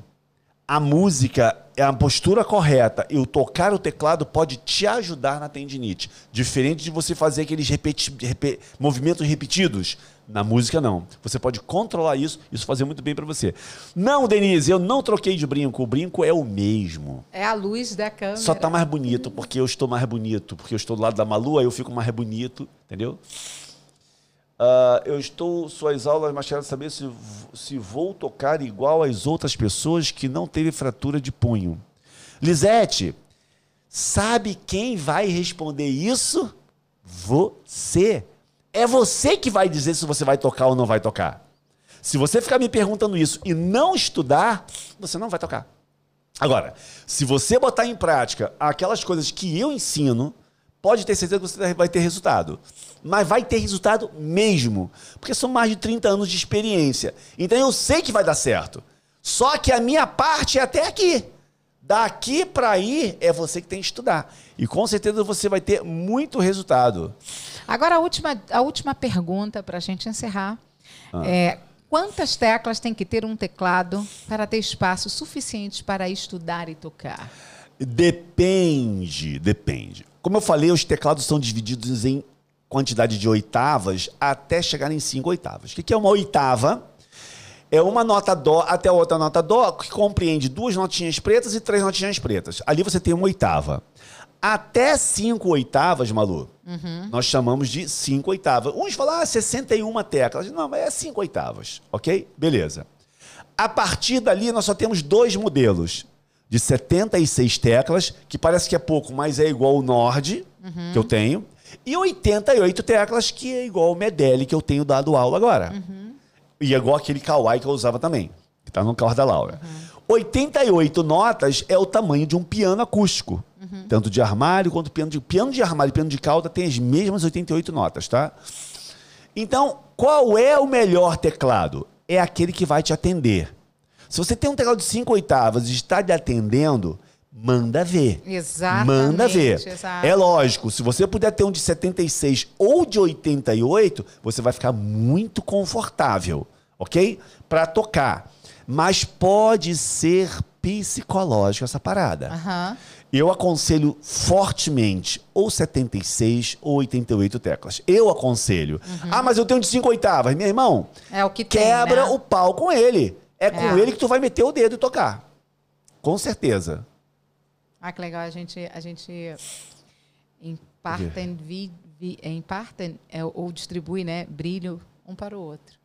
A música é a postura correta e o tocar o teclado pode te ajudar na tendinite. Diferente de você fazer aqueles repeti rep movimentos repetidos. Na música, não. Você pode controlar isso, isso fazer muito bem para você. Não, Denise, eu não troquei de brinco. O brinco é o mesmo. É a luz da câmera. Só tá mais bonito, porque eu estou mais bonito. Porque eu estou do lado da Malu, aí eu fico mais bonito, entendeu? Uh, eu estou suas aulas, mas quero saber se, se vou tocar igual às outras pessoas que não teve fratura de punho. Lisete, sabe quem vai responder isso? Você. É você que vai dizer se você vai tocar ou não vai tocar. Se você ficar me perguntando isso e não estudar, você não vai tocar. Agora, se você botar em prática aquelas coisas que eu ensino, pode ter certeza que você vai ter resultado. Mas vai ter resultado mesmo. Porque são mais de 30 anos de experiência. Então eu sei que vai dar certo. Só que a minha parte é até aqui. Daqui para aí é você que tem que estudar. E com certeza você vai ter muito resultado. Agora, a última, a última pergunta para a gente encerrar. Ah. É, quantas teclas tem que ter um teclado para ter espaço suficiente para estudar e tocar? Depende, depende. Como eu falei, os teclados são divididos em quantidade de oitavas até chegar em cinco oitavas. O que é uma oitava? É uma nota dó até outra nota dó que compreende duas notinhas pretas e três notinhas pretas. Ali você tem uma oitava. Até cinco oitavas, Malu, uhum. nós chamamos de cinco oitavas. Uns falam, ah, 61 teclas. Não, mas é cinco oitavas, ok? Beleza. A partir dali, nós só temos dois modelos de 76 teclas, que parece que é pouco, mas é igual o Nord, uhum. que eu tenho, e 88 teclas, que é igual o Medeli, que eu tenho dado aula agora. Uhum. E é igual aquele kawaii que eu usava também, que tá no carro da Laura. Uhum. 88 notas é o tamanho de um piano acústico. Uhum. Tanto de armário quanto piano de. Piano de armário e piano de cauda tem as mesmas 88 notas, tá? Então, qual é o melhor teclado? É aquele que vai te atender. Se você tem um teclado de 5 oitavas e está te atendendo, manda ver. Exatamente. Manda ver. Exato. É lógico, se você puder ter um de 76 ou de 88, você vai ficar muito confortável, ok? Para tocar. Mas pode ser psicológico essa parada. Uhum. Eu aconselho fortemente ou 76 ou 88 teclas. Eu aconselho. Uhum. Ah, mas eu tenho de 5 oitavas. Meu irmão, é o que quebra tem, né? o pau com ele. É, é com ele que tu vai meter o dedo e tocar. Com certeza. Ah, que legal. A gente, a gente impartem, vi, vi, impartem é, ou distribui né, brilho um para o outro.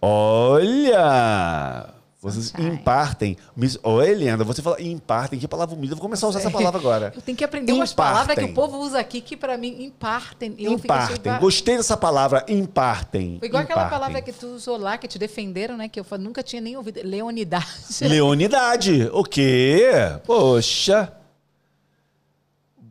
Olha! Vocês Sunshine. impartem. Oi, Leandra, você fala impartem. Que palavra bonita. Vou começar a usar essa *laughs* palavra agora. Eu tenho que aprender impartem. umas palavras que o povo usa aqui que para mim impartem. Eu impartem. Gostei dessa palavra, impartem. Foi igual impartem. aquela palavra que tu usou lá, que te defenderam, né? Que eu nunca tinha nem ouvido. Leonidade. Leonidade. O quê? Poxa.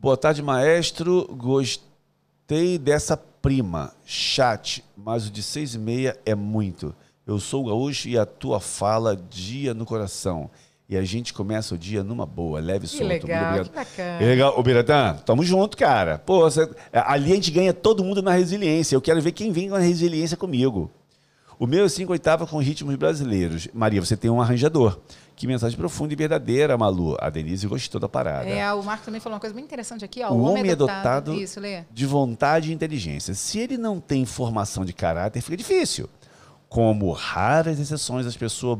Boa tarde, maestro. Gostei dessa prima. Chat, mas o de seis e meia é muito. Eu sou gaúcho e a tua fala dia no coração. E a gente começa o dia numa boa, leve e solto. Legal, que bacana. Legal. Ô, Biratã, tamo junto, cara. Pô, você, ali a gente ganha todo mundo na resiliência. Eu quero ver quem vem com a resiliência comigo. O meu é cinco oitavas com ritmos brasileiros. Maria, você tem um arranjador. Que mensagem profunda e verdadeira, Malu. A Denise gostou da parada. É, o Marco também falou uma coisa muito interessante aqui. Ó, o, o homem, é dotado, dotado Isso, de vontade e inteligência. Se ele não tem formação de caráter, fica difícil. Como raras exceções, as pessoas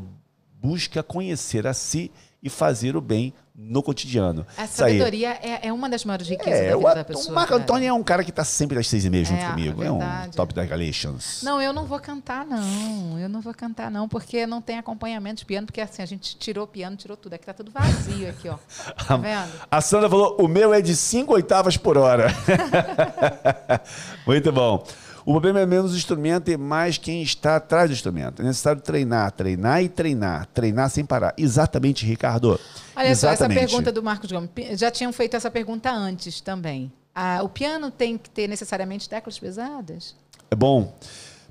buscam conhecer a si e fazer o bem no cotidiano. A sabedoria é, é, uma das maiores riquezas é, da vida o, da pessoa. O Marco Antônio é um cara que está sempre às seis e meia junto é, comigo. É, é um top da Galatians. Não, eu não vou cantar, não. Eu não vou cantar, não, porque não tem acompanhamento de piano, porque assim, a gente tirou o piano, tirou tudo. Aqui tá tudo vazio aqui, ó. Tá *laughs* vendo? A Sandra falou: o meu é de cinco oitavas por hora. *laughs* Muito bom. O problema é menos o instrumento e mais quem está atrás do instrumento. É necessário treinar, treinar e treinar. Treinar sem parar. Exatamente, Ricardo. Olha Exatamente. só, essa pergunta do Marcos Gomes. Já tinham feito essa pergunta antes também. Ah, o piano tem que ter necessariamente teclas pesadas? É bom.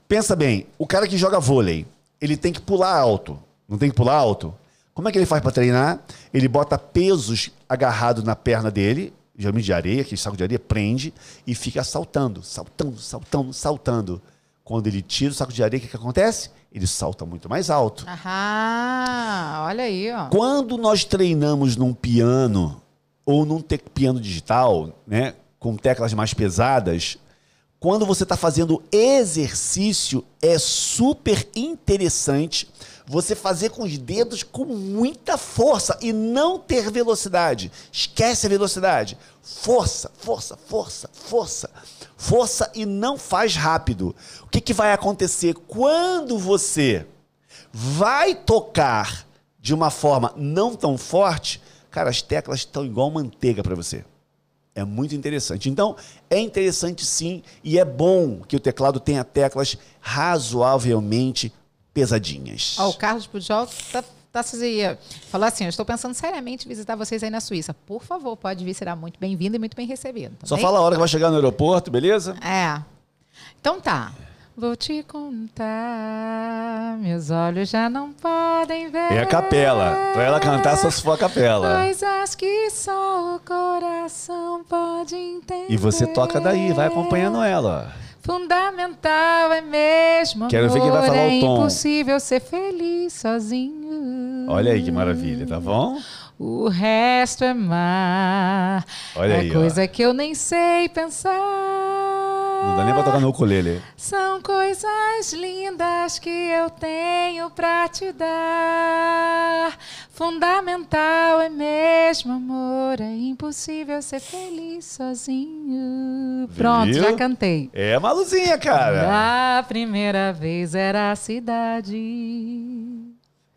Pensa bem, o cara que joga vôlei, ele tem que pular alto. Não tem que pular alto? Como é que ele faz para treinar? Ele bota pesos agarrados na perna dele, geralmente de areia, aquele saco de areia, prende e fica saltando, saltando, saltando, saltando. Quando ele tira o saco de areia, o que, que acontece? Ele salta muito mais alto. Ah, olha aí, ó. Quando nós treinamos num piano ou num piano digital, né, com teclas mais pesadas, quando você está fazendo exercício, é super interessante você fazer com os dedos com muita força e não ter velocidade. Esquece a velocidade. Força, força, força, força. Força e não faz rápido. O que, que vai acontecer quando você vai tocar de uma forma não tão forte? Cara, as teclas estão igual manteiga para você. É muito interessante. Então, é interessante sim, e é bom que o teclado tenha teclas razoavelmente pesadinhas. Ó, o Carlos Pujol tá, tá falou assim: eu estou pensando seriamente em visitar vocês aí na Suíça. Por favor, pode vir, será muito bem-vindo e muito bem recebido. tá Só bem? fala a hora que vai chegar no aeroporto, beleza? É. Então tá. Vou te contar, meus olhos já não podem ver. É a capela. Pra ela cantar, só se for a capela. Coisas que só o coração pode entender. E você toca daí, vai acompanhando ela. Fundamental é mesmo. Quero ver quem vai amor, falar é o tom. impossível ser feliz sozinho. Olha aí que maravilha, tá bom? O resto é mar. Olha é aí, ó. coisa que eu nem sei pensar. Não dá nem pra tocar no ukulele. São coisas lindas que eu tenho pra te dar. Fundamental é mesmo amor, é impossível ser feliz sozinho. Pronto, Viu? já cantei. É Maluzinha, cara. A primeira vez era a cidade.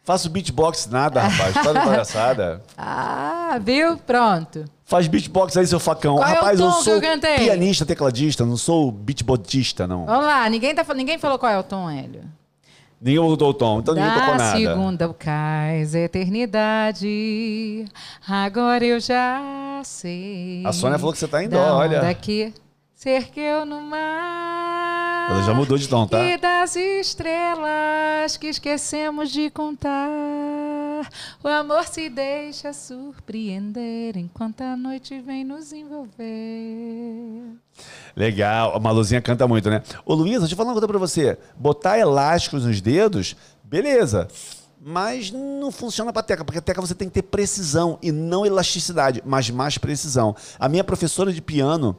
Faço beatbox nada, rapaz. De palhaçada. Ah, viu? Pronto. Faz beatbox aí, seu facão. Qual é o rapaz, eu tom que sou eu cantei? pianista, tecladista, não sou beatbotista, não. Vamos lá, ninguém, tá, ninguém falou qual é o tom, Hélio. Ninguém mudou o tom, então ninguém tocou Da nada. segunda o cais eternidade, agora eu já sei. A Sônia falou que você tá em dó, olha. que cerqueu no mar. Ela já mudou de tom, tá? E das estrelas que esquecemos de contar. O amor se deixa surpreender enquanto a noite vem nos envolver. Legal, a Maluzinha canta muito, né? Ô Luísa, deixa eu falar uma coisa pra você. Botar elásticos nos dedos, beleza. Mas não funciona pra teca, porque a teca você tem que ter precisão e não elasticidade, mas mais precisão. A minha professora de piano,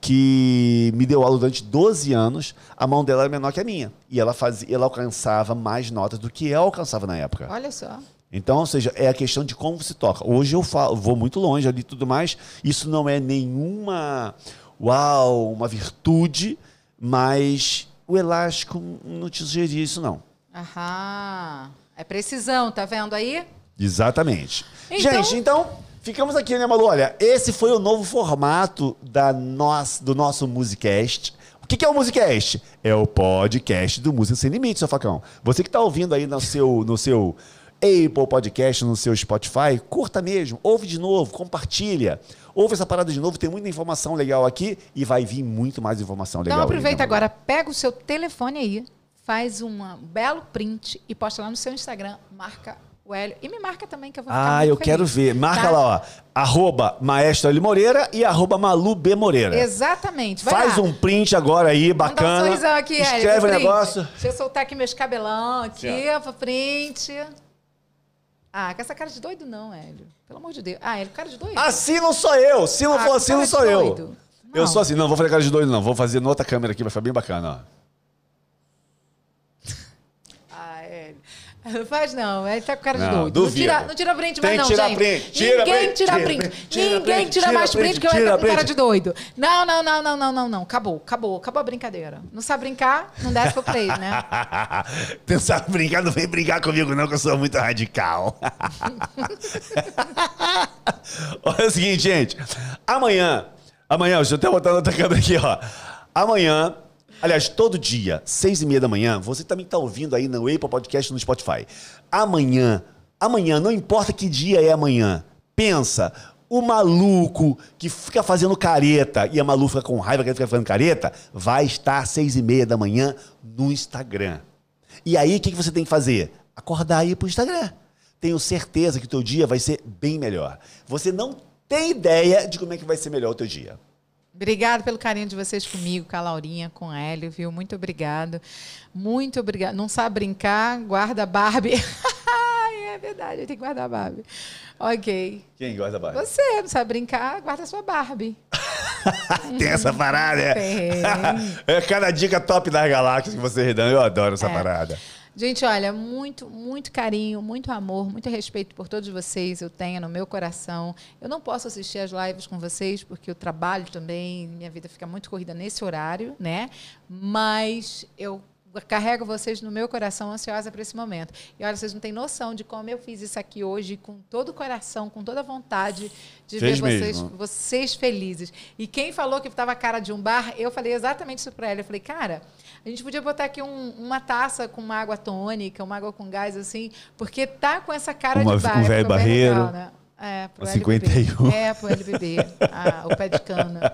que me deu aula durante 12 anos, a mão dela era menor que a minha. E ela, fazia, ela alcançava mais notas do que eu alcançava na época. Olha só. Então, ou seja, é a questão de como você toca. Hoje eu falo, vou muito longe ali e tudo mais. Isso não é nenhuma, uau, uma virtude, mas o elástico não te sugeria isso, não. Aham. É precisão, tá vendo aí? Exatamente. Então- Gente, então, ficamos aqui, né, Malu? Olha, esse foi o novo formato da nossa, do nosso Musicast. O que que é o Musicast? É o podcast do Música Sem Limites, seu facão. Você que está ouvindo aí no seu, no seu Apple Podcast, no seu Spotify, curta mesmo, ouve de novo, compartilha. Ouve essa parada de novo, tem muita informação legal aqui e vai vir muito mais informação legal. Então aí, aproveita Malu? agora, pega o seu telefone aí, faz um belo print e posta lá no seu Instagram, marca o Hélio. E me marca também, que eu vou ficar Ah, eu feliz, quero ver. Marca tá? lá, ó. Arroba Maestro L. Moreira e arroba Malu B. Moreira. Exatamente. Vai Faz lá. um print agora aí, dar um bacana. sorrisão aqui, Hélio, Escreve o print. negócio. Deixa eu soltar aqui meus cabelão aqui, pra print. Ah, com essa cara de doido não, Hélio. Pelo amor de Deus. Ah, Hélio, cara de doido. Assim não sou eu. Se não Ah, for assim, não sou eu. doido. Eu Não. sou assim. Não, vou fazer cara de doido, não. Vou fazer na outra câmera aqui, vai ficar bem bacana, ó. Ah, Hélio. Não *laughs* faz não, ele tá com cara de Não, doido. Não tira, não tira print mais não, tirar gente. print, tira Ninguém print, tira tira print. tira Ninguém tira tira mais print, que eu tira entro com cara de doido. Não, não, não, não, não, não, não. Acabou, acabou, acabou a brincadeira. Não sabe brincar, não desce pro play, né? *laughs* Pensar em brincar, não vem brincar comigo, não, que eu sou muito radical. *laughs* Olha o seguinte, gente. Amanhã, amanhã, deixa eu até botar na outra câmera aqui, ó. Amanhã, aliás, todo dia, seis e meia da manhã, você também está ouvindo aí no Apple Podcast no Spotify. Amanhã, amanhã, não importa que dia é amanhã, pensa, o maluco que fica fazendo careta e a Malu fica com raiva que ele fica fazendo careta, vai estar às seis e meia da manhã no Instagram. E aí, o que que você tem que fazer? Acordar ir pro Instagram. Tenho certeza que o teu dia vai ser bem melhor. Você não tem ideia de como é que vai ser melhor o teu dia. Obrigada pelo carinho de vocês comigo, com a Laurinha, com a Hélio, viu? Muito obrigado. Muito obrigado. Não sabe brincar? Guarda a Barbie. *laughs* é verdade, tem que guardar a Barbie. Ok. Quem guarda a Barbie? Você não sabe brincar? Guarda a sua Barbie. *laughs* tem essa parada, é? Tem. *laughs* É cada dica top das galáxias que vocês dão. Eu adoro essa É. parada. Gente, olha, muito, muito carinho, muito amor, muito respeito por todos vocês eu tenho no meu coração. Eu não posso assistir as lives com vocês porque eu trabalho também, minha vida fica muito corrida nesse horário, né? Mas eu carrego vocês no meu coração ansiosa para esse momento. E olha, vocês não têm noção de como eu fiz isso aqui hoje com todo o coração, com toda a vontade de ver vocês, mesmo. vocês felizes. E quem falou que estava a cara de um bar, eu falei exatamente isso para ela. Eu falei, cara, a gente podia botar aqui um- uma taça com uma água tônica, uma água com gás, assim, porque tá com essa cara Uma- de bar. um é velho bem barreiro. legal, né? É, pro Uma LBB. 51. É, pro LBB. Ah, o pé de cana.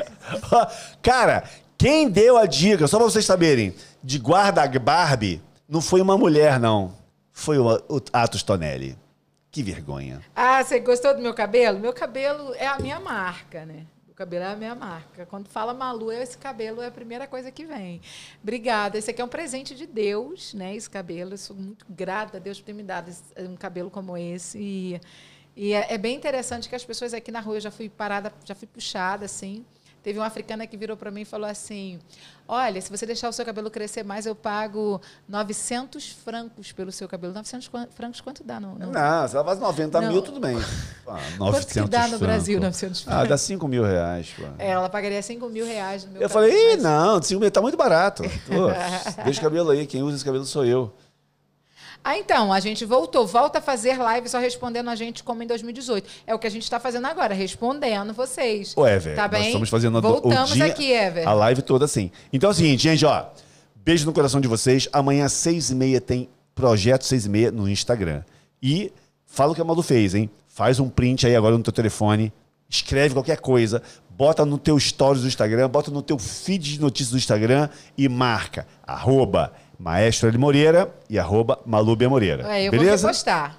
*laughs* Cara, quem deu a dica, só pra vocês saberem, de guarda Barbie, não foi uma mulher, não. Foi o, Atos Tonelli. Que vergonha. Ah, você gostou do meu cabelo? Meu cabelo é a minha marca, né? O cabelo é a minha marca. Quando fala Malu, esse cabelo é a primeira coisa que vem. Obrigada. Esse aqui é um presente de Deus, né? Esse cabelo. Eu sou muito grata a Deus por ter me dado um cabelo como esse. E, e é, é bem interessante que as pessoas aqui na rua, eu já fui parada, já fui puxada, assim. Teve uma africana que virou para mim e falou assim: Olha, se você deixar o seu cabelo crescer mais, eu pago 900 francos pelo seu cabelo. 900 quan- francos, quanto dá? No, no... Não, se ela faz 90 Não. mil, tudo bem. *laughs* Ah, Quanto que 900 dá no franco. Brasil, 900 Ah, francos? dá 5 mil reais, pô. É, ela pagaria 5 mil reais no meu Eu cabelo, falei, Ih, mas- não, 5 mil tá muito barato. *laughs* Pô, deixa o cabelo aí, quem usa esse cabelo sou eu. Ah, então, a gente voltou. Volta a fazer live só respondendo a gente como em 2018. É o que a gente está fazendo agora, respondendo vocês. Ô, Ever, Tá nós bem? estamos fazendo a- Voltamos o dia, aqui, Ever. a live toda assim. Então é o seguinte, gente, ó. Beijo no coração de vocês. Amanhã, às seis e meia, tem Projeto Seis e meia no Instagram. E fala o que a Malu fez, hein? Faz um print aí agora no teu telefone, escreve qualquer coisa, bota no teu stories do Instagram, bota no teu feed de notícias do Instagram e marca arroba Maestro L. Moreira e arroba Malu B. Moreira. É, eu beleza? vou repostar.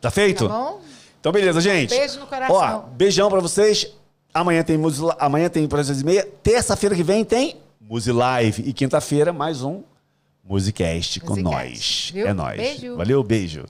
Tá feito? Tá bom? Então, beleza, gente. Beijo no coração. Ó, beijão pra vocês. Amanhã tem Musi, amanhã tem Projeto e meia. Terça-feira que vem tem Musi Live. E quinta-feira, mais um Musicast com Musicast, nós. viu? É nós. Beijo. Valeu, beijo.